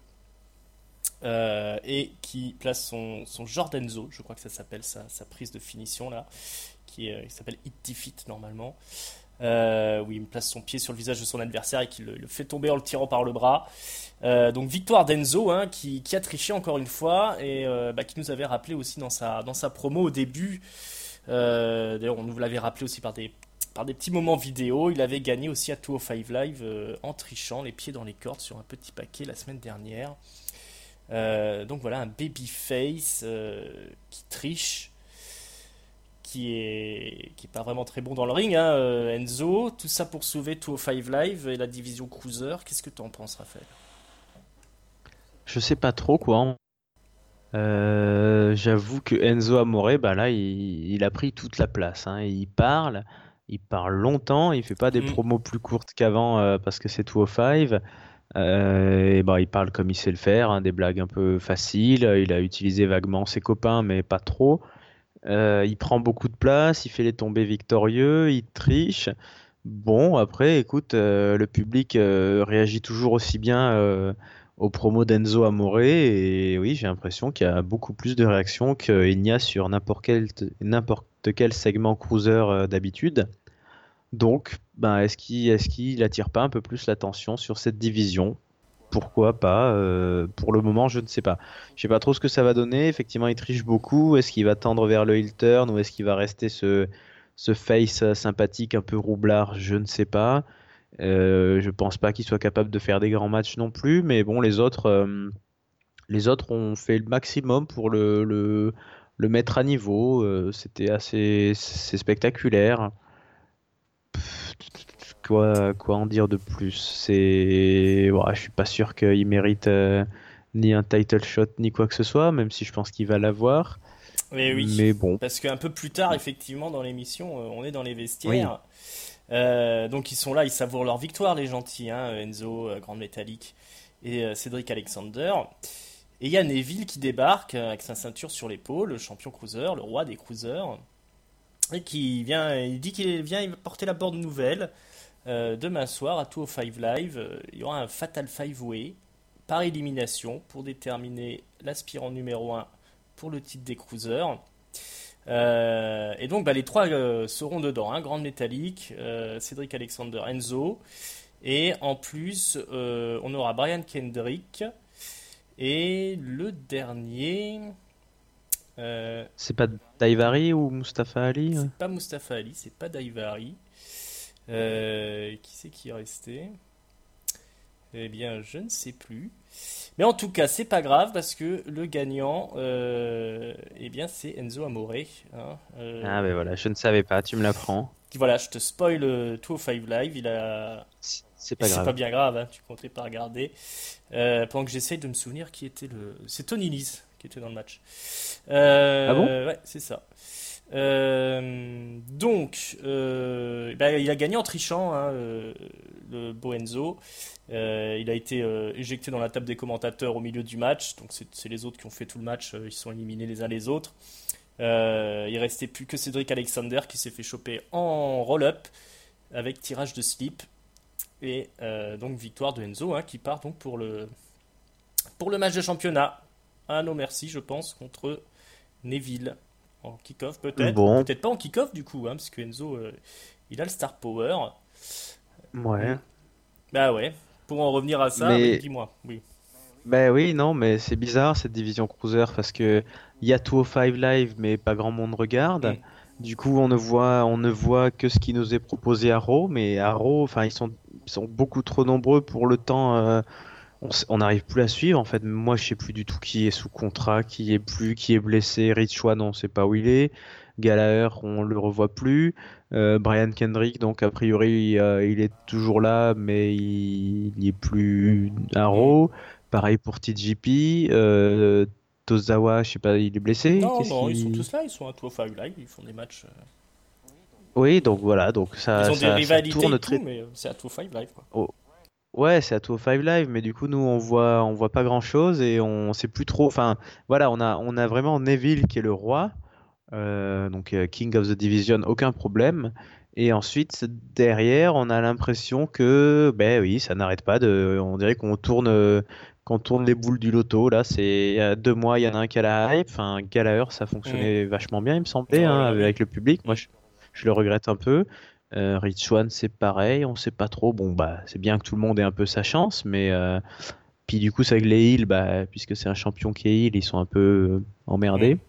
euh, et qui place son, son Jordanzo, je crois que ça s'appelle sa, prise de finition là, qui, euh, s'appelle It Defeat normalement. Euh, où il place son pied sur le visage de son adversaire et qui le, fait tomber en le tirant par le bras. Euh, donc victoire d'Enzo hein, qui, a triché encore une fois et bah, qui nous avait rappelé aussi dans sa, promo au début. D'ailleurs on nous l'avait rappelé aussi par des petits moments vidéo. Il avait gagné aussi à 205 Live en trichant les pieds dans les cordes sur un petit paquet la semaine dernière. Euh, donc voilà, un babyface qui triche, qui est, qui est pas vraiment très bon dans le ring. Hein, Enzo, tout ça pour sauver 205 Live et la division Cruiser. Qu'est-ce que tu en penses, Raphaël? Je sais pas trop quoi. Euh, j'avoue que Enzo Amore, bah là, il, a pris toute la place. Hein. Il parle, il parle longtemps, il fait pas des mm. promos plus courtes qu'avant euh, parce que c'est 205. Euh, et bah, il parle comme il sait le faire, hein, des blagues un peu faciles. Il a utilisé vaguement ses copains, mais pas trop. il prend beaucoup de place, il fait les tombées victorieux, il triche. Bon, après, écoute, le public réagit toujours aussi bien au promo d'Enzo Amore et oui, j'ai l'impression qu'il y a beaucoup plus de réactions qu'il n'y a sur n'importe quel, n'importe quel segment cruiser euh, d'habitude. Donc, ben, est-ce qu'il est qu'il attire pas un peu plus l'attention sur cette division? Pourquoi pas euh, Pour le moment, je ne sais pas. Je sais pas trop ce que ça va donner. Effectivement, il triche beaucoup. Est-ce qu'il va tendre vers le heel turn ou est-ce qu'il va rester ce, ce face sympathique un peu roublard? Je ne sais pas. Euh, je pense pas qu'il soit capable de faire des grands matchs non plus, mais bon, les autres, euh, les autres ont fait le maximum pour le, le, le mettre à niveau. Euh, c'était assez spectaculaire. Quoi, quoi en dire de plus C'est, je suis pas sûr qu'il mérite ni un title shot ni quoi que ce soit, même si je pense qu'il va l'avoir. Mais oui. Mais bon. Parce qu'un peu plus tard, effectivement, dans l'émission, on est dans les vestiaires. Euh, donc ils sont là, ils savourent leur victoire, les gentils, hein, Enzo, euh, Grande Métallique et euh, Cédric Alexander. Et il y a Neville qui débarque avec sa ceinture sur l'épaule, le champion cruiser, le roi des cruisers, et qui vient, il dit qu'il vient porter la board nouvelle. Demain soir à 205 Live, il y aura un Fatal Five Way par élimination pour déterminer l'aspirant numéro 1 pour le titre des cruisers. Euh, et donc bah, les trois euh, seront dedans, hein, Grande Métallique, euh, Cédric Alexander, Enzo. Et en plus, on aura Brian Kendrick. Et le dernier. c'est pas Daivari ou Mustafa Ali C'est pas Mustafa Ali, c'est pas Daivari. Qui c'est qui est resté? Eh bien, je ne sais plus. Mais en tout cas, c'est pas grave parce que le gagnant, euh, eh bien, c'est Enzo Amore. Hein, euh, ah ben voilà, je ne savais pas, tu me l'apprends. Voilà, je te spoil 205 Live, il a... C'est pas pas bien grave, hein, tu comptais pas regarder. Euh, pendant que j'essaye de me souvenir qui était le... C'est Tony Nese qui était dans le match. ah bon? Ouais, c'est ça. Donc, bah, il a gagné en trichant, hein, le Boenzo. Euh, il a été euh, éjecté dans la table des commentateurs au milieu du match. Donc c'est les autres qui ont fait tout le match. Euh, ils sont éliminés les uns les autres. il restait plus que Cédric Alexander qui s'est fait choper en roll-up avec tirage de slip. Et donc victoire de Enzo hein, qui part donc pour le, pour le match de championnat. À nos merci, je pense, contre Neville. En kick-off peut-être. Peut-être pas en kick-off du coup, hein, parce que Enzo, il a le star power. Ouais. Bah ouais, pour en revenir à ça, dis-moi. Oui. Ben oui, non, mais c'est bizarre cette division cruiser parce que il y a 205 live, mais pas grand monde regarde. Mm. Du coup, on ne voit, on ne voit que ce qui nous est proposé à Raw, mais à Raw, enfin, ils sont, sont beaucoup trop nombreux pour le temps. Euh, on n'arrive plus à suivre. En fait, moi, je sais plus du tout qui est sous contrat, qui est plus, qui est blessé. Rich One, on sait pas où il est. Gallagher, on le revoit plus. Euh, Brian Kendrick, donc a priori, euh, il est toujours là, mais il, n'est est plus à Raw. Pareil pour TGP. Euh, Tozawa, je sais pas, il est blessé. Non, non, ils sont tous là, ils sont à 205 Live, ils font des matchs. Oui, donc voilà, donc ça. Ils ont des rivalités tourne tout, mais c'est à 205 Live. Quoi. Oh. Ouais, c'est à 205 Live, mais du coup, nous, on voit, on voit pas grand chose et on sait plus trop. Enfin, voilà, on a, on a vraiment Neville qui est le roi. Euh, donc euh, King of the Division, aucun problème. Et ensuite, derrière, on a l'impression que, ben oui, ça n'arrête pas de. On dirait qu'on tourne, qu'on tourne les boules du loto. Là, c'est il y a deux mois, il y en a un qui a la hype. Enfin, Gallagher, ça fonctionnait mm. vachement bien, il me semblait, hein, avec le public. Moi, je, le regrette un peu. Euh, Rich One, c'est pareil, on sait pas trop. Bon, bah, c'est bien que tout le monde ait un peu sa chance, mais puis du coup, c'est avec les heals, bah, puisque c'est un champion qui est heal, ils sont un peu emmerdés. Mm.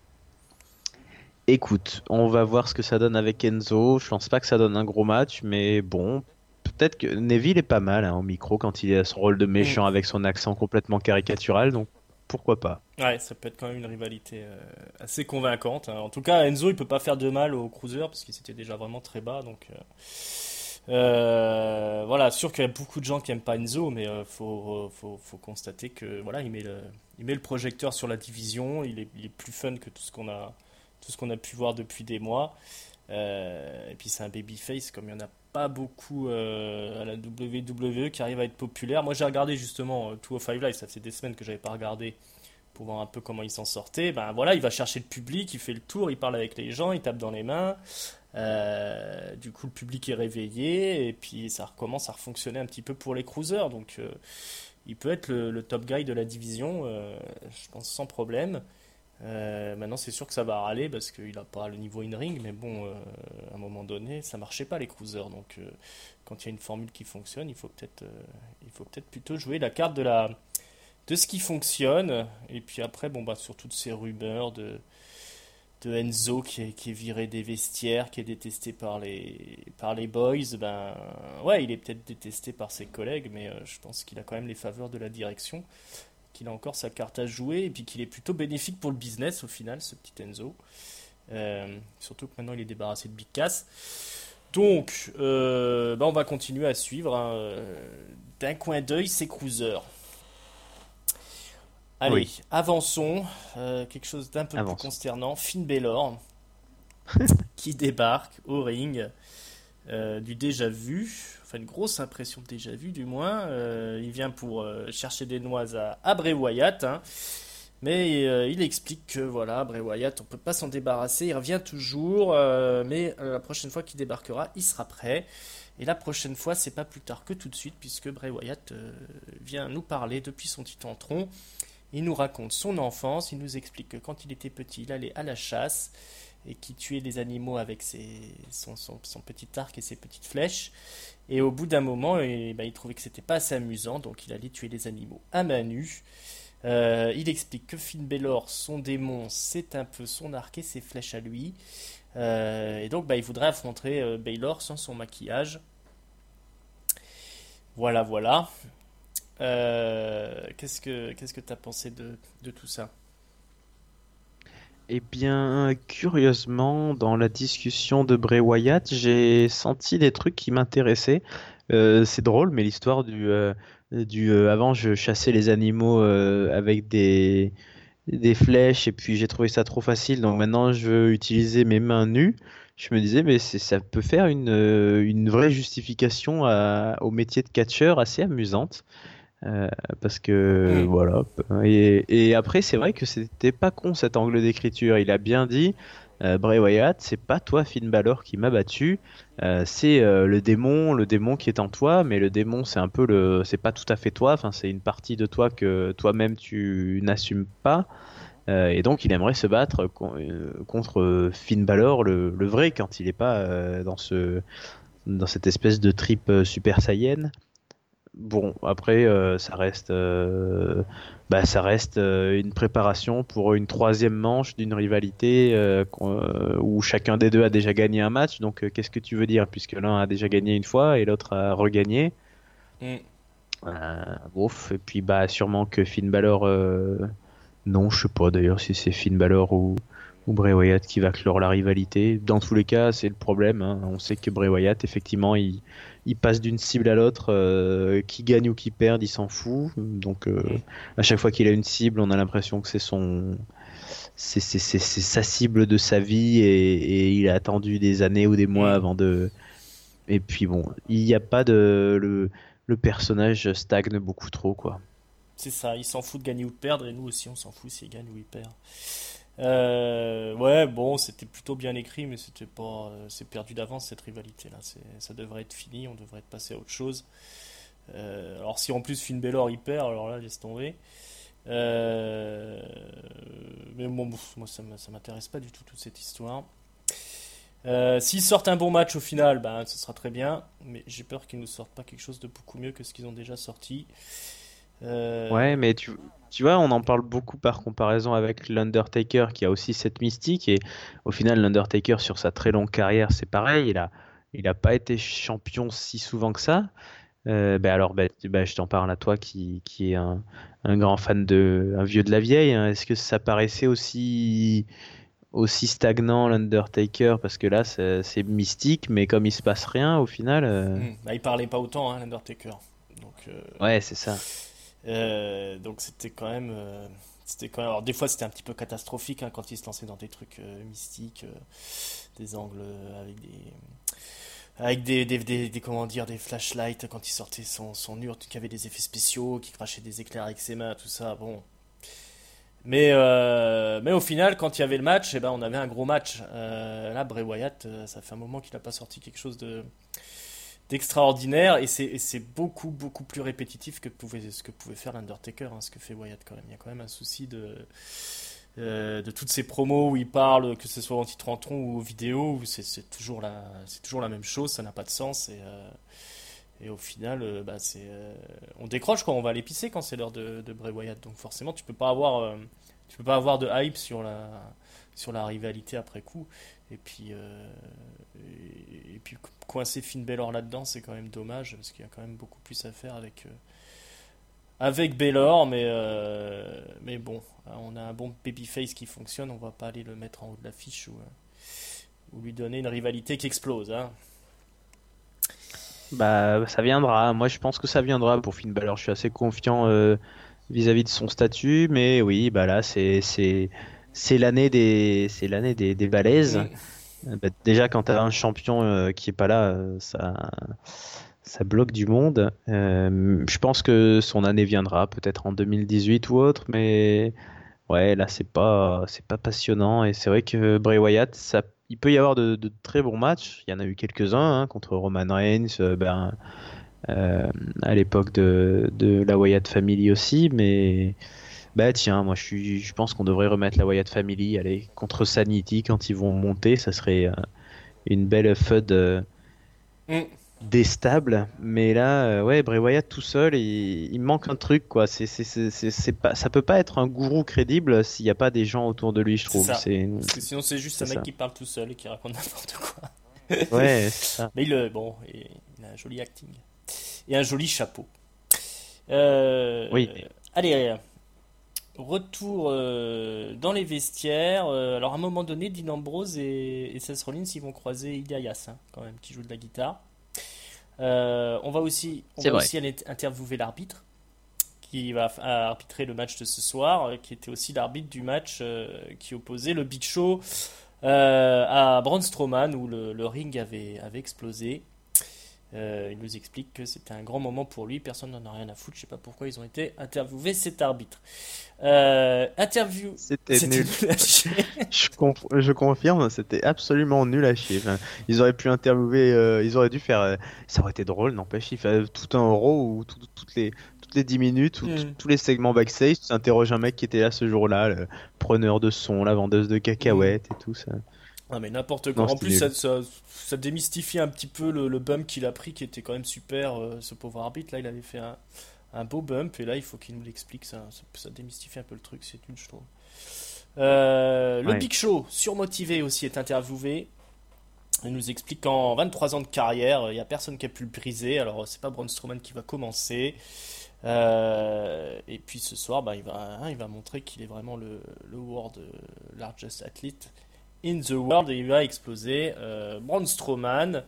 Écoute, on va voir ce que ça donne avec Enzo. Je pense pas que ça donne un gros match, mais bon, peut-être que Neville est pas mal hein, au micro quand il est à son rôle de méchant mm. avec son accent complètement caricatural, donc pourquoi pas. Ouais, ça peut être quand même une rivalité euh, assez convaincante. Hein. En tout cas, Enzo, il peut pas faire de mal au Cruiser parce qu'il s'était déjà vraiment très bas, donc. Euh, euh, voilà, sûr qu'il y a beaucoup de gens qui aiment pas Enzo, mais il faut, faut, faut, constater que voilà, il met le, il met le projecteur sur la division. Il est, il est plus fun que tout ce qu'on a, tout ce qu'on a pu voir depuis des mois. et puis c'est un babyface comme il y en a pas beaucoup euh, à la WWE qui arrive à être populaire. Moi j'ai regardé justement 205 euh, Live, ça fait des semaines que j'avais pas regardé pour voir un peu comment il s'en sortait. Ben voilà, il va chercher le public, il fait le tour, il parle avec les gens, il tape dans les mains. Euh, du coup le public est réveillé et puis ça recommence à refonctionner un petit peu pour les cruisers. Donc il peut être le, top guy de la division, je pense sans problème. Euh, maintenant, c'est sûr que ça va râler parce qu'il n'a pas le niveau in-ring, mais bon, euh, à un moment donné, ça marchait pas les cruisers. Donc, euh, quand il y a une formule qui fonctionne, il faut peut-être, il faut peut-être plutôt jouer la carte de la, de ce qui fonctionne. Et puis après, bon bah, sur toutes ces rumeurs de, de Enzo qui est, qui est viré des vestiaires, qui est détesté par les, par les boys, ben ouais, il est peut-être détesté par ses collègues, mais je pense qu'il a quand même les faveurs de la direction qu'il a encore sa carte à jouer et puis qu'il est plutôt bénéfique pour le business au final, ce petit Enzo. Euh, surtout que maintenant il est débarrassé de Big Cass. Donc, euh, bah, on va continuer à suivre hein, d'un coin d'œil ces cruisers. Allez, avançons. Euh, quelque chose d'un peu plus consternant. Finn Balor (laughs) qui débarque au ring du déjà vu une grosse impression déjà vu du moins. Euh, il vient pour euh, chercher des noises à, Bray Wyatt. Hein. Mais euh, il explique que voilà, Bray Wyatt, on peut pas s'en débarrasser, il revient toujours, mais la prochaine fois qu'il débarquera, il sera prêt. Et la prochaine fois, c'est pas plus tard que tout de suite, puisque Bray Wyatt vient nous parler depuis son petit entron. Il nous raconte son enfance, il nous explique que quand il était petit, il allait à la chasse et qui tuait les animaux avec son, petit arc et ses petites flèches. Et au bout d'un moment, eh ben, il trouvait que c'était pas assez amusant, donc il allait tuer les animaux à main nue. Euh, il explique que Finn Balor, son démon, c'est un peu son arc et ses flèches à lui. Euh, et donc, bah, il voudrait affronter euh, Baylor sans son maquillage. Voilà, voilà. qu'est-ce que qu'est-ce que t'as pensé de tout ça? Eh bien, curieusement, dans la discussion de Bray Wyatt, j'ai senti des trucs qui m'intéressaient. Euh, c'est drôle, mais l'histoire du, euh, du euh, avant, je chassais les animaux avec des, des flèches et puis j'ai trouvé ça trop facile, donc maintenant je veux utiliser mes mains nues. Je me disais, mais ça peut faire une, une vraie justification au métier de catcheur assez amusante. Euh, parce que voilà. Et, après, c'est vrai que c'était pas con cet angle d'écriture. Il a bien dit euh, Bray Wyatt, c'est pas toi Finn Balor qui m'a battu, euh, c'est le démon, le démon qui est en toi, mais le démon c'est un peu le, c'est pas tout à fait toi. Enfin, c'est une partie de toi que toi-même tu n'assumes pas. et donc, il aimerait se battre contre Finn Balor, le, le, vrai, quand il est pas dans ce dans cette espèce de trip super saiyan. Bon, après, euh, ça reste, euh, bah, ça reste euh, une préparation pour une troisième manche d'une rivalité où chacun des deux a déjà gagné un match. Donc, qu'est-ce que tu veux dire? Puisque l'un a déjà gagné une fois et l'autre a regagné. Mm. et puis, bah, sûrement que Finn Balor. non, je sais pas d'ailleurs si c'est Finn Balor ou, ou Bray Wyatt qui va clore la rivalité. Dans tous les cas, c'est le problème. Hein. On sait que Bray Wyatt, effectivement, il il passe d'une cible à l'autre, euh, qui gagne ou qui perd, il s'en fout. Donc euh, à chaque fois qu'il a une cible, on a l'impression que c'est son, c'est sa cible de sa vie et, il a attendu des années ou des mois avant de. Et puis bon, il n'y a pas de le, le personnage stagne beaucoup trop quoi. C'est ça, il s'en fout de gagner ou de perdre et nous aussi on s'en fout s'il gagne ou il perd. Euh, ouais, bon, c'était plutôt bien écrit, mais c'était pas, euh, c'est perdu d'avance cette rivalité là. ça devrait être fini, on devrait être passé à autre chose. Euh, alors si en plus Finn Balor y perd, alors là laisse tomber. mais bon, moi ça, ça m'intéresse pas du tout toute cette histoire. S'ils sortent un bon match au final, ben, ce sera très bien. Mais j'ai peur qu'ils nous sortent pas quelque chose de beaucoup mieux que ce qu'ils ont déjà sorti. Ouais, mais tu, tu vois, on en parle beaucoup par comparaison avec l'Undertaker qui a aussi cette mystique. Et au final, l'Undertaker, sur sa très longue carrière, c'est pareil. Il a, il a pas été champion si souvent que ça. Euh, ben alors, ben, ben, je t'en parle à toi qui, qui est un, un, grand fan de. un vieux de la vieille. Hein. Est-ce que ça paraissait aussi aussi stagnant l'Undertaker? Parce que là c'est mystique mais comme il se passe rien au final euh... Bah, il parlait pas autant hein, l'Undertaker euh... ouais c'est ça euh, donc c'était quand même, euh, c'était quand. Alors des fois c'était un petit peu catastrophique hein, quand il se lançait dans des trucs euh, mystiques, des angles avec des avec des, des, comment dire des flashlights quand il sortait son son qui avait des effets spéciaux, qui crachait des éclairs avec ses mains, tout ça. Bon. Mais, mais au final, quand il y avait le match, eh ben, on avait un gros match. là, Bray Wyatt, ça fait un moment qu'il n'a pas sorti quelque chose de, extraordinaire et c'est beaucoup beaucoup plus répétitif que ce que pouvait faire l'Undertaker, hein, ce que fait Wyatt quand même. Il y a quand même un souci de, euh, de toutes ces promos où il parle, que ce soit en titre en tronc ou aux vidéos, c'est toujours, la, toujours la même chose, ça n'a pas de sens et, euh, et au final, euh, bah, c'est on décroche quand on va pisser quand c'est l'heure de, de, Bray Wyatt. Donc forcément, tu peux pas avoir, tu peux pas avoir de hype sur la, sur la rivalité après coup. Et puis, et, puis coincer Finn Balor là-dedans, c'est quand même dommage parce qu'il y a quand même beaucoup plus à faire avec euh, avec Baylor, mais euh, mais bon, on a un bon babyface qui fonctionne, on va pas aller le mettre en haut de l'affiche ou, euh, ou lui donner une rivalité qui explose. Hein. Bah, ça viendra. Moi, je pense que ça viendra pour Finn Balor. Je suis assez confiant vis-à-vis de son statut, mais oui, bah là, c'est c'est l'année des c'est l'année des, des balaises. Euh, bah, déjà, quand tu as un champion euh, qui est pas là, euh, ça, ça bloque du monde. je pense que son année viendra, peut-être en 2018 ou autre, mais ouais, là, c'est pas, c'est pas passionnant. Et c'est vrai que Bray Wyatt, ça, il peut y avoir de, très bons matchs. Il y en a eu quelques-uns hein, contre Roman Reigns, ben, à l'époque de, de la Wyatt Family aussi, mais bah tiens, moi je, suis, je pense qu'on devrait remettre la Wyatt Family allez, contre Sanity quand ils vont monter. Ça serait euh, une belle FUD euh, mm. déstable. Mais là, euh, ouais, Bray Wyatt tout seul, il, il manque un truc quoi. C'est, c'est, c'est, pas, ça peut pas être un gourou crédible s'il n'y a pas des gens autour de lui, je trouve. C'est Parce que sinon c'est juste un mec qui parle tout seul et qui raconte (laughs) n'importe quoi. ouais, ça. Mais il, bon, il a un joli acting. Et un joli chapeau. oui. Allez, allez. Retour euh, dans les vestiaires. Euh, alors à un moment donné, Dean Ambrose et, et Seth Rollins ils vont croiser Ilias hein, quand même, qui joue de la guitare. Euh, on va aussi, on va aussi aller interviewer l'arbitre qui va arbitrer le match de ce soir, qui était aussi l'arbitre du match qui opposait le Big Show à Braun Strowman où le, le ring avait, avait explosé. Euh, il nous explique que c'était un grand moment pour lui, personne n'en a rien à foutre, je sais pas pourquoi ils ont été interviewés cet arbitre. Euh, interview. C'était nul. à chier. (laughs) je, confirme, c'était absolument nul à chier. ils auraient pu interviewer, euh, ils auraient dû faire. ça aurait été drôle, n'empêche, tout un euro ou toutes les toutes les 10 minutes ou hmm. tous les segments backstage, tu interroges un mec qui était là ce jour-là, le preneur de son, la vendeuse de cacahuètes et tout ça. Non mais n'importe quoi. en plus, ça, ça, démystifie un petit peu le, bump qu'il a pris, qui était quand même super. Euh, ce pauvre arbitre, là, il avait fait un, beau bump, et là, il faut qu'il nous l'explique. Ça, ça, démystifie un peu le truc, c'est une, je trouve. Euh, le Big Show, surmotivé aussi, est interviewé. Il nous explique qu'en 23 ans de carrière, il n'y a personne qui a pu le briser. Alors, c'est pas Braun Strowman qui va commencer. Euh, et puis ce soir, bah, il, va, hein, il va montrer qu'il est vraiment le, le world largest athlete in the World il va exploser. Euh, Braun Strowman.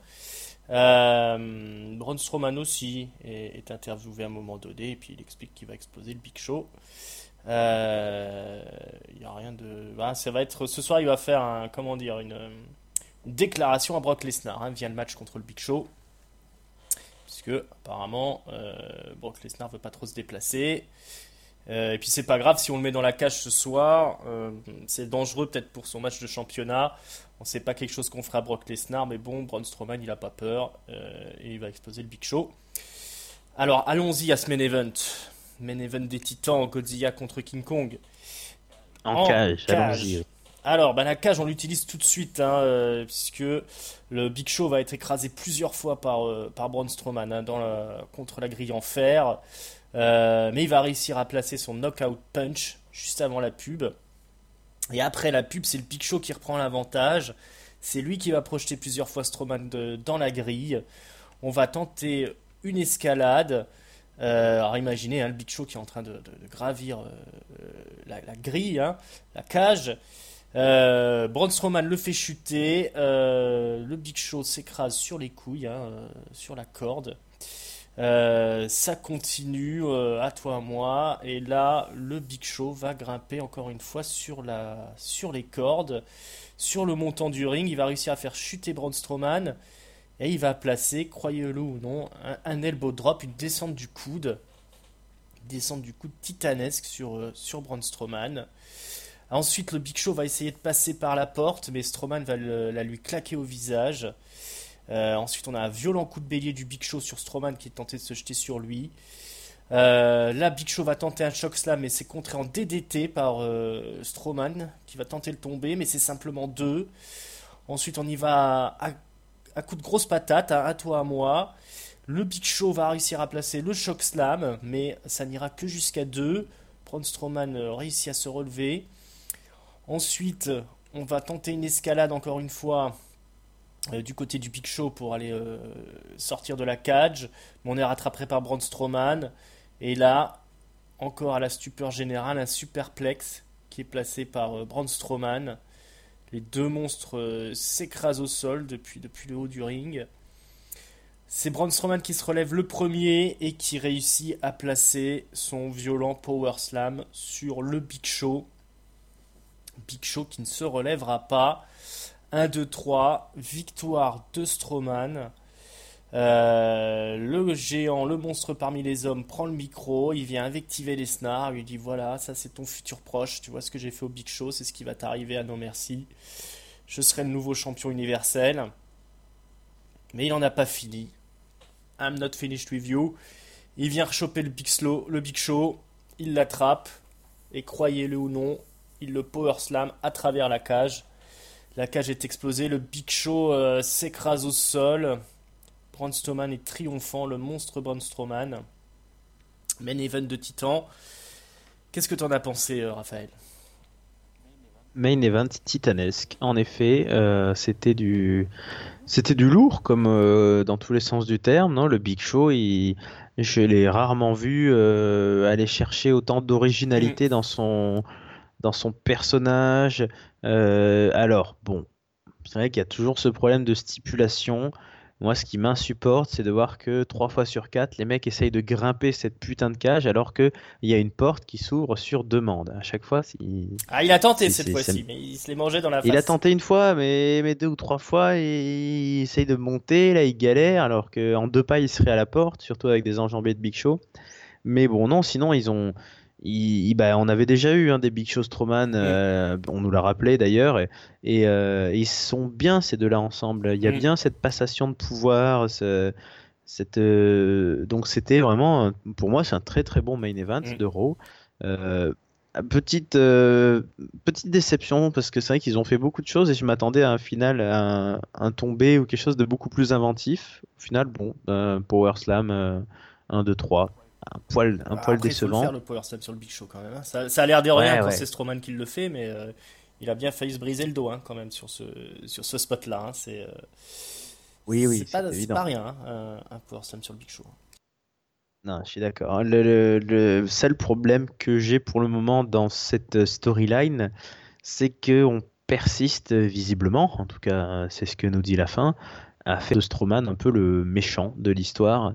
Euh, Braun Strowman aussi est, interviewé à un moment donné et puis il explique qu'il va exploser le Big Show. Euh, il y a rien de. Ça va être ce soir. Il va faire comment dire une, déclaration à Brock Lesnar hein, via le match contre le Big Show, puisque apparemment Brock Lesnar veut pas trop se déplacer. Euh, et puis c'est pas grave si on le met dans la cage ce soir. Euh, c'est dangereux peut-être pour son match de championnat. On sait pas quelque chose qu'on fera à Brock Lesnar, mais bon, Braun Strowman il a pas peur euh, et il va exploser le Big Show. Alors allons-y à ce main event. Main event des Titans, Godzilla contre King Kong. En, cage, allons-y. Alors, bah, la cage, on l'utilise tout de suite, hein, puisque le Big Show va être écrasé plusieurs fois par, par Braun Strowman hein, dans contre la grille en fer. Mais il va réussir à placer son knockout punch juste avant la pub. Et après la pub, c'est le Big Show qui reprend l'avantage. C'est lui qui va projeter plusieurs fois Strowman dans la grille. On va tenter une escalade. Euh, alors imaginez hein, le Big Show qui est en train de, gravir euh, la, grille, hein, la cage. Euh, Braun le fait chuter. Euh, le Big Show s'écrase sur les couilles, hein, sur la corde. Ça continue à toi à moi. Et là, le Big Show va grimper encore une fois sur, la, sur les cordes. Sur le montant du ring, il va réussir à faire chuter Braun Strowman. Et il va placer, croyez-le ou non, un, elbow drop, une descente du coude. Une descente du coude titanesque sur, euh, sur Braun Strowman. Ensuite, le Big Show va essayer de passer par la porte, mais Strowman va la lui claquer au visage. Euh, ensuite, on a un violent coup de bélier du Big Show sur Strowman qui est tenté de se jeter sur lui. Euh, là, Big Show va tenter un choc slam, mais c'est contré en DDT par Strowman qui va tenter le tomber, mais c'est simplement deux. Ensuite, on y va à coup de grosse patate, à toi, à moi. Le Big Show va réussir à placer le Shock Slam, mais ça n'ira que jusqu'à 2. Braun Strowman euh, réussit à se relever. Ensuite, on va tenter une escalade encore une fois euh, du côté du Big Show pour aller euh, sortir de la cage. Mais on est rattrapé par Braun Strowman. Et là, encore à la stupeur générale, un superplex qui est placé par Braun Strowman. Les deux monstres euh, s'écrasent au sol depuis, depuis le haut du ring. C'est Braun Strowman qui se relève le premier et qui réussit à placer son violent Power Slam sur le Big Show. Big Show qui ne se relèvera pas. 1, 2, 3, victoire de Strowman. Euh, le géant, le monstre parmi les hommes, prend le micro, il vient invectiver les snars, lui dit voilà, ça c'est ton futur proche, tu vois ce que j'ai fait au Big Show, c'est ce qui va t'arriver à nos merci. Je serai le nouveau champion universel. Mais il n'en a pas fini. I'm not finished with you. Il vient rechoper le Big, le Big Show, il l'attrape, et croyez-le ou non, il le power slam à travers la cage. La cage est explosée, le Big Show euh, s'écrase au sol. Braun Strowman est triomphant, le monstre Braun Strowman. Main event de Titan. Qu'est-ce que tu en as pensé, euh, Raphaël? Main event titanesque. En effet, euh, c'était du c'était du lourd comme dans tous les sens du terme. Non, le Big Show, je l'ai rarement vu aller chercher autant d'originalité mm. dans son dans son personnage. alors bon, c'est vrai qu'il y a toujours ce problème de stipulation. Moi, ce qui m'insupporte, c'est de voir que 3 fois sur 4, les mecs essayent de grimper cette putain de cage alors qu'il y a une porte qui s'ouvre sur demande. À chaque fois, il... Ah, il a tenté cette fois-ci, mais il se les mangeait dans la face. Il a tenté une fois, mais, mais deux ou trois fois, il essaye de monter, là, il galère, alors qu'en deux pas, il serait à la porte, surtout avec des enjambées de Big Show. Mais bon, non, sinon, ils ont bah, on avait déjà eu un des Big Show Strowman, euh, on nous l'a rappelé d'ailleurs, et, euh, ils sont bien ces deux-là ensemble. Il y a mm. bien cette passation de pouvoir, cette, euh, donc c'était vraiment, pour moi, c'est un très très bon main event mm. de Raw. petite petite déception parce que c'est vrai qu'ils ont fait beaucoup de choses et je m'attendais à un final, un, un, tombé ou quelque chose de beaucoup plus inventif. Au final, bon, Power Slam 1, 2, 3 un poil, un poil décevant. faire le power slam sur le Big Show quand même. Hein. Ça, ça, a l'air de rien quand c'est Strowman qui le fait, mais euh, il a bien failli se briser le dos hein, quand même sur ce, sur ce spot-là. Hein. C'est euh, oui, oui, pas, pas, rien un, un, power slam sur le Big Show. Non, je suis d'accord. Le, le, seul problème que j'ai pour le moment dans cette storyline, c'est que on persiste visiblement, en tout cas c'est ce que nous dit la fin, à faire de Strowman un peu le méchant de l'histoire.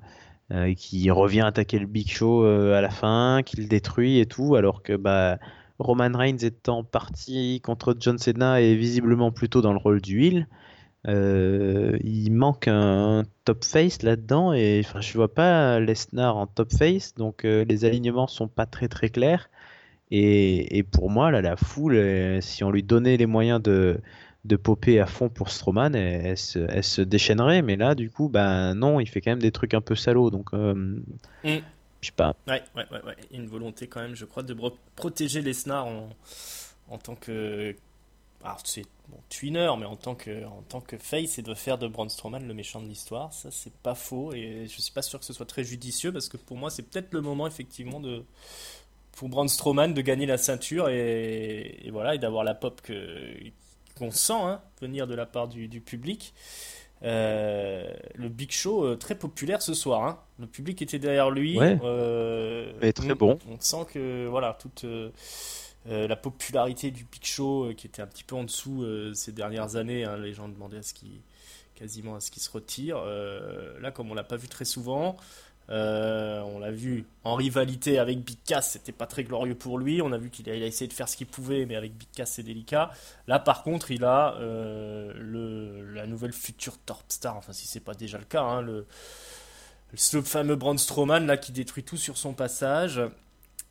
Euh, qui revient attaquer le Big Show euh, à la fin, qui le détruit et tout, alors que bah, Roman Reigns étant parti contre John Cena est visiblement plutôt dans le rôle du heel. Euh, il manque un, top face là-dedans et enfin je vois pas Lesnar en top face donc les alignements sont pas très très clairs et, et pour moi là la foule si on lui donnait les moyens de de popper à fond pour Strowman, elle, se, déchaînerait. Mais là, du coup, ben non, il fait quand même des trucs un peu salauds. Donc, euh, mm. je sais pas. Ouais, ouais, ouais, ouais, Une volonté quand même, je crois, de protéger les en, en tant que c'est bon, twinner, mais en tant que, en tant que face, c'est de faire de Braun Strowman le méchant de l'histoire. Ça, c'est pas faux. Et je suis pas sûr que ce soit très judicieux parce que pour moi, c'est peut-être le moment, effectivement, de, pour Braun Strowman de gagner la ceinture et, voilà, et d'avoir la pop que, qu'on sent hein, venir de la part du, du public. Euh, le Big Show euh, très populaire ce soir. Hein. Le public était derrière lui. Euh, Mais très bon. On sent que voilà toute la popularité du Big Show qui était un petit peu en dessous ces dernières années. Hein, les gens demandaient à ce qu'il quasiment à ce qu'il se retire. là, comme on l'a pas vu très souvent, euh, on l'a vu en rivalité avec Big Cass, c'était pas très glorieux pour lui. On a vu qu'il a, essayé de faire ce qu'il pouvait, mais avec Big Cass c'est délicat. Là par contre, il a euh, la nouvelle future Torp Star, enfin si c'est pas déjà le cas, hein, le, ce fameux Braun Strowman là qui détruit tout sur son passage.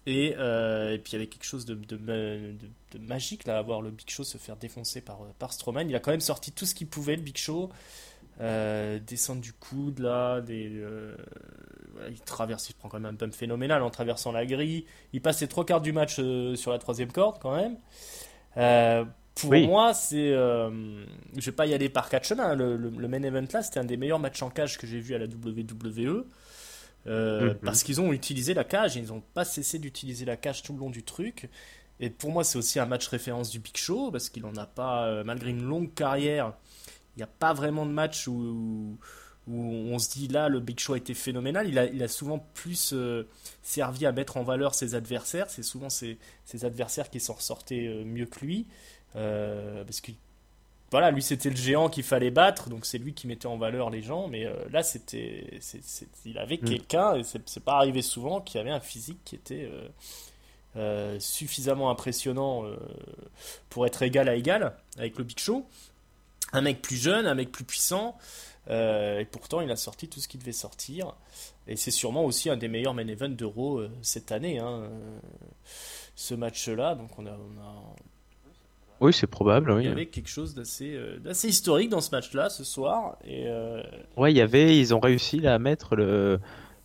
Et, euh, et puis il y avait quelque chose de, de, magique là, à voir le Big Show se faire défoncer par, par Strowman. Il a quand même sorti tout ce qu'il pouvait, le Big Show. Descendre du coude là, des, il traverse, il prend quand même un bump phénoménal en traversant la grille. Il passe les trois quarts du match euh, sur la troisième corde quand même. Euh, pour moi, c'est. Euh, je vais pas y aller par quatre chemins. Le, main event là, c'était un des meilleurs matchs en cage que j'ai vu à la WWE. Mhm. Parce qu'ils ont utilisé la cage, ils n'ont pas cessé d'utiliser la cage tout le long du truc. Et pour moi, c'est aussi un match référence du Big Show, parce qu'il n'en a pas, malgré une longue carrière, n'y a pas vraiment de match où, où on se dit là le Big Show a été phénoménal. Il a, il a souvent plus euh, servi à mettre en valeur ses adversaires. C'est souvent ses, adversaires qui s'en ressortaient euh, mieux que lui. Euh, parce que voilà, lui c'était le géant qu'il fallait battre, donc c'est lui qui mettait en valeur les gens. Mais là c'était, il avait mm. quelqu'un, et c'est pas arrivé souvent, qui avait un physique qui était suffisamment impressionnant pour être égal à égal avec le Big Show. Un mec plus jeune, un mec plus puissant. Euh, et pourtant, il a sorti tout ce qui devait sortir. Et c'est sûrement aussi un des meilleurs main events d'Euro euh, cette année, hein, euh, ce match-là. Donc on a, Oui, c'est probable. Il y avait quelque chose d'assez, d'assez historique dans ce match-là ce soir. Et, Ouais, il y avait, ils ont réussi à mettre le.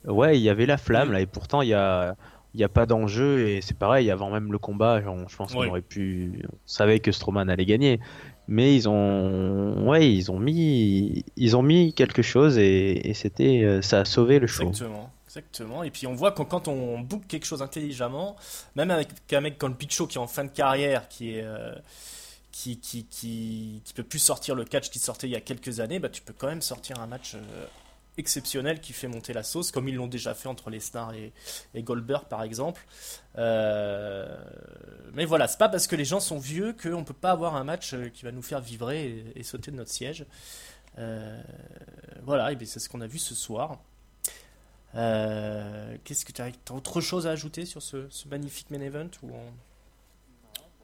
Ouais, il y avait la flamme mm. là, et pourtant il y a il n'y a pas d'enjeu et c'est pareil avant même le combat je pense qu'on aurait pu on savait que Strowman allait gagner mais ils ont ouais ils ont mis ils ont mis quelque chose et, c'était euh, ça a sauvé le show. Exactement. Exactement. Et puis on voit que quand on book quelque chose intelligemment même avec un mec comme Picho qui est en fin de carrière qui est euh, qui, qui, qui, qui, peut plus sortir le catch qui sortait il y a quelques années, bah, tu peux quand même sortir un match euh, exceptionnel qui fait monter la sauce, comme ils l'ont déjà fait entre Lesnar et, et Goldberg par exemple. Euh, mais voilà, c'est pas parce que les gens sont vieux qu'on peut pas avoir un match euh, qui va nous faire vibrer et, sauter de notre siège. Euh, voilà, et c'est ce qu'on a vu ce soir. Qu'est-ce que tu as, autre chose à ajouter sur ce, magnifique main event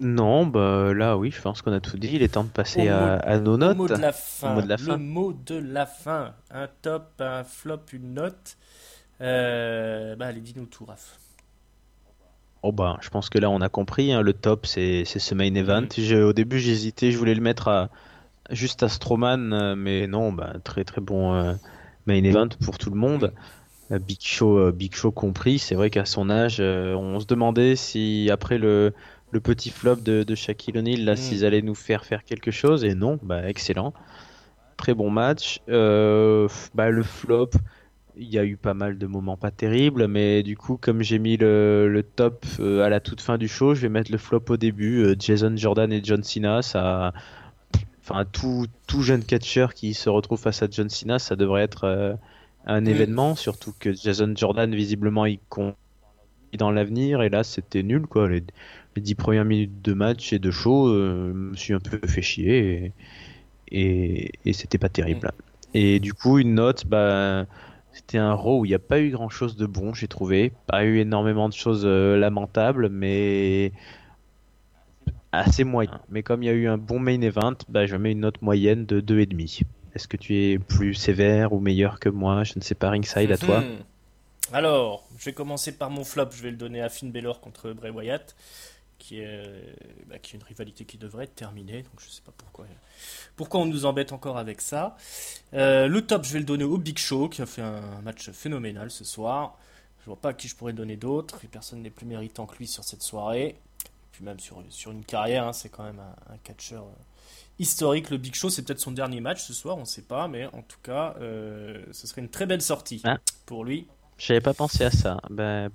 non, bah là oui, je pense qu'on a tout dit. Il est temps de passer à, nos notes. Le mot de la fin. Le mot de la fin. Un top, un flop, une note. Euh, bah allez, dis-nous tout, Raph. Oh bah, je pense que là on a compris. Hein, le top, c'est ce main event. Mhm. Au début, j'hésitais, je voulais le mettre à, juste à Strowman, euh, mais non, bah, très très bon euh, main event pour tout le monde. Big Show, Big Show compris. C'est vrai qu'à son âge, on se demandait si après le le petit flop de, de Shaquille O'Neal, là, mm. s'ils allaient nous faire faire quelque chose. Et non, bah, excellent. Très bon match. Euh, bah, le flop, il y a eu pas mal de moments pas terribles, mais du coup, comme j'ai mis le, top euh, à la toute fin du show, je vais mettre le flop au début. Euh, Jason Jordan et John Cena, ça. Enfin, tout, tout jeune catcher qui se retrouve face à John Cena, ça devrait être un mm. événement, surtout que Jason Jordan, visiblement, il compte dans l'avenir, et là, c'était nul, quoi. Les, les dix premières minutes de match et de show, euh, je me suis un peu fait chier et, et, c'était pas terrible. Et du coup, une note, bah, c'était un Raw où il n'y a pas eu grand chose de bon, j'ai trouvé. Pas eu énormément de choses euh, lamentables, mais assez moyen. Mais comme il y a eu un bon main event, bah, je mets une note moyenne de 2,5. Est-ce que tu es plus sévère ou meilleur que moi? Je ne sais pas, Ringside, à toi. Hmm. Alors, je vais commencer par mon flop. Je vais le donner à Finn Balor contre Bray Wyatt qui est, bah, qui est une rivalité qui devrait être terminée. Donc je sais pas pourquoi, pourquoi on nous embête encore avec ça. Euh, le top, je vais le donner au Big Show qui a fait un match phénoménal ce soir. Je vois pas à qui je pourrais donner d'autres. Personne n'est plus méritant que lui sur cette soirée. puis même sur, sur une carrière, hein, c'est quand même un, catcheur historique. Le Big Show, c'est peut-être son dernier match ce soir, on ne sait pas, mais en tout cas, ce serait une très belle sortie ah. pour lui. J'avais pas pensé à ça. Ben,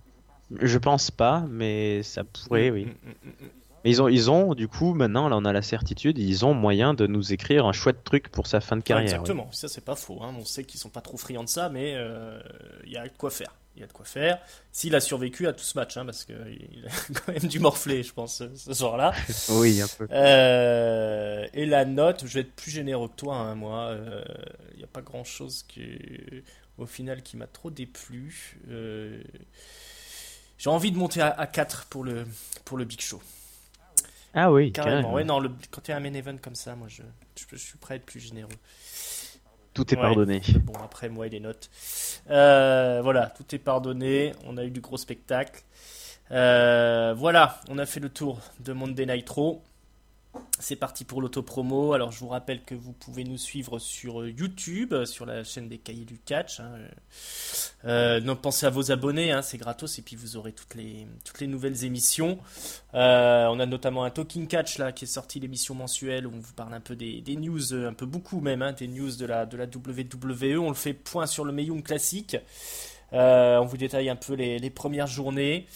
je pense pas, mais ça pourrait, oui. Mm, mm, mm, ils ont, ils ont, du coup, maintenant, là, on a la certitude, ils ont moyen de nous écrire un chouette truc pour sa fin de carrière. exactement, ça, c'est pas faux. Hein. On sait qu'ils sont pas trop friands de ça, mais il euh, y a de quoi faire. Il y a de quoi faire. S'il a survécu à tout ce match, hein, parce qu'il (laughs) a quand même dû morfler, je pense, ce soir-là. (laughs) oui, un peu. Euh, et la note, je vais être plus généreux que toi, hein, moi. Il euh, n'y a pas grand-chose qui, au final, qui m'a trop déplu. J'ai envie de monter à, à 4 pour le, pour le Big Show. Ah oui, carrément. Ouais, non, le, quand tu as un main event comme ça, moi je, je, suis prêt à être plus généreux. Tout est pardonné. Bon, après, moi et les notes. Euh, voilà, tout est pardonné. On a eu du gros spectacle. Euh, voilà, on a fait le tour de Monday Nitro. C'est parti pour l'auto-promo. Alors, je vous rappelle que vous pouvez nous suivre sur euh, YouTube, euh, sur la chaîne des Cahiers du Catch. Hein. Euh, pensez à vos abonnés, hein, c'est gratos, et puis vous aurez toutes les, nouvelles émissions. on a notamment un Talking Catch là, qui est sorti, l'émission mensuelle, où on vous parle un peu des, news, un peu beaucoup même, hein, des news de la, de WWE. On le fait point sur le Mayung classique. on vous détaille un peu les premières journées.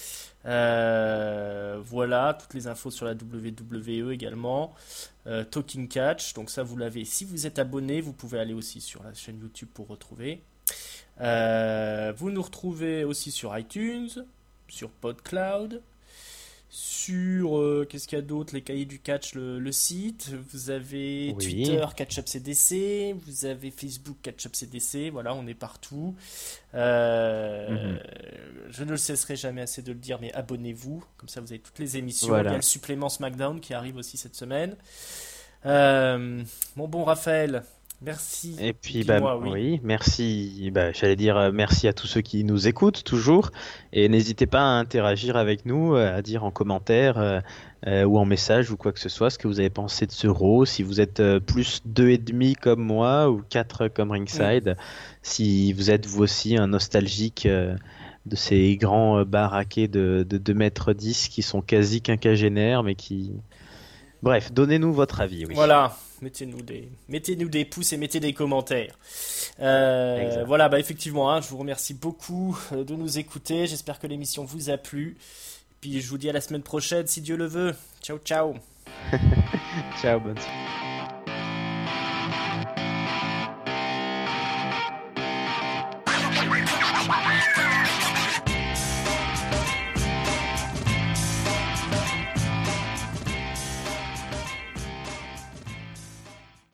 Euh, voilà, toutes les infos sur la WWE également. Euh, Talking Catch, donc ça vous l'avez. Si vous êtes abonné, vous pouvez aller aussi sur la chaîne YouTube pour retrouver. Euh, vous nous retrouvez aussi sur iTunes, sur PodCloud, sur euh, qu'est-ce qu'il y a d'autre les cahiers du catch le, site. Vous avez Twitter Catchup CDC vous avez Facebook Catchup CDC voilà on est partout. Euh, mhm. je ne le cesserai jamais assez de le dire mais abonnez-vous. Comme ça vous avez toutes les émissions il y a le supplément SmackDown qui arrive aussi cette semaine. Euh, mon bon Raphaël Merci. Et puis, bah, oui. merci. Bah, J'allais dire euh, merci à tous ceux qui nous écoutent toujours. Et n'hésitez pas à interagir avec nous, euh, à dire en commentaire euh, ou en message ou quoi que ce soit ce que vous avez pensé de ce Raw. Si vous êtes plus deux et demi comme moi ou quatre comme Ringside. Si vous êtes vous aussi un nostalgique de ces grands baraquets de, de 2 mètres 10 qui sont quasi quinquagénaires mais qui. Bref, donnez-nous votre avis. Oui. Voilà mettez-nous des, mettez-nous des pouces et mettez des commentaires. Euh, voilà, bah effectivement, hein, je vous remercie beaucoup euh, de nous écouter. J'espère que l'émission vous a plu. Puis je vous dis à la semaine prochaine, si Dieu le veut. Ciao, ciao. (laughs) ciao, bonne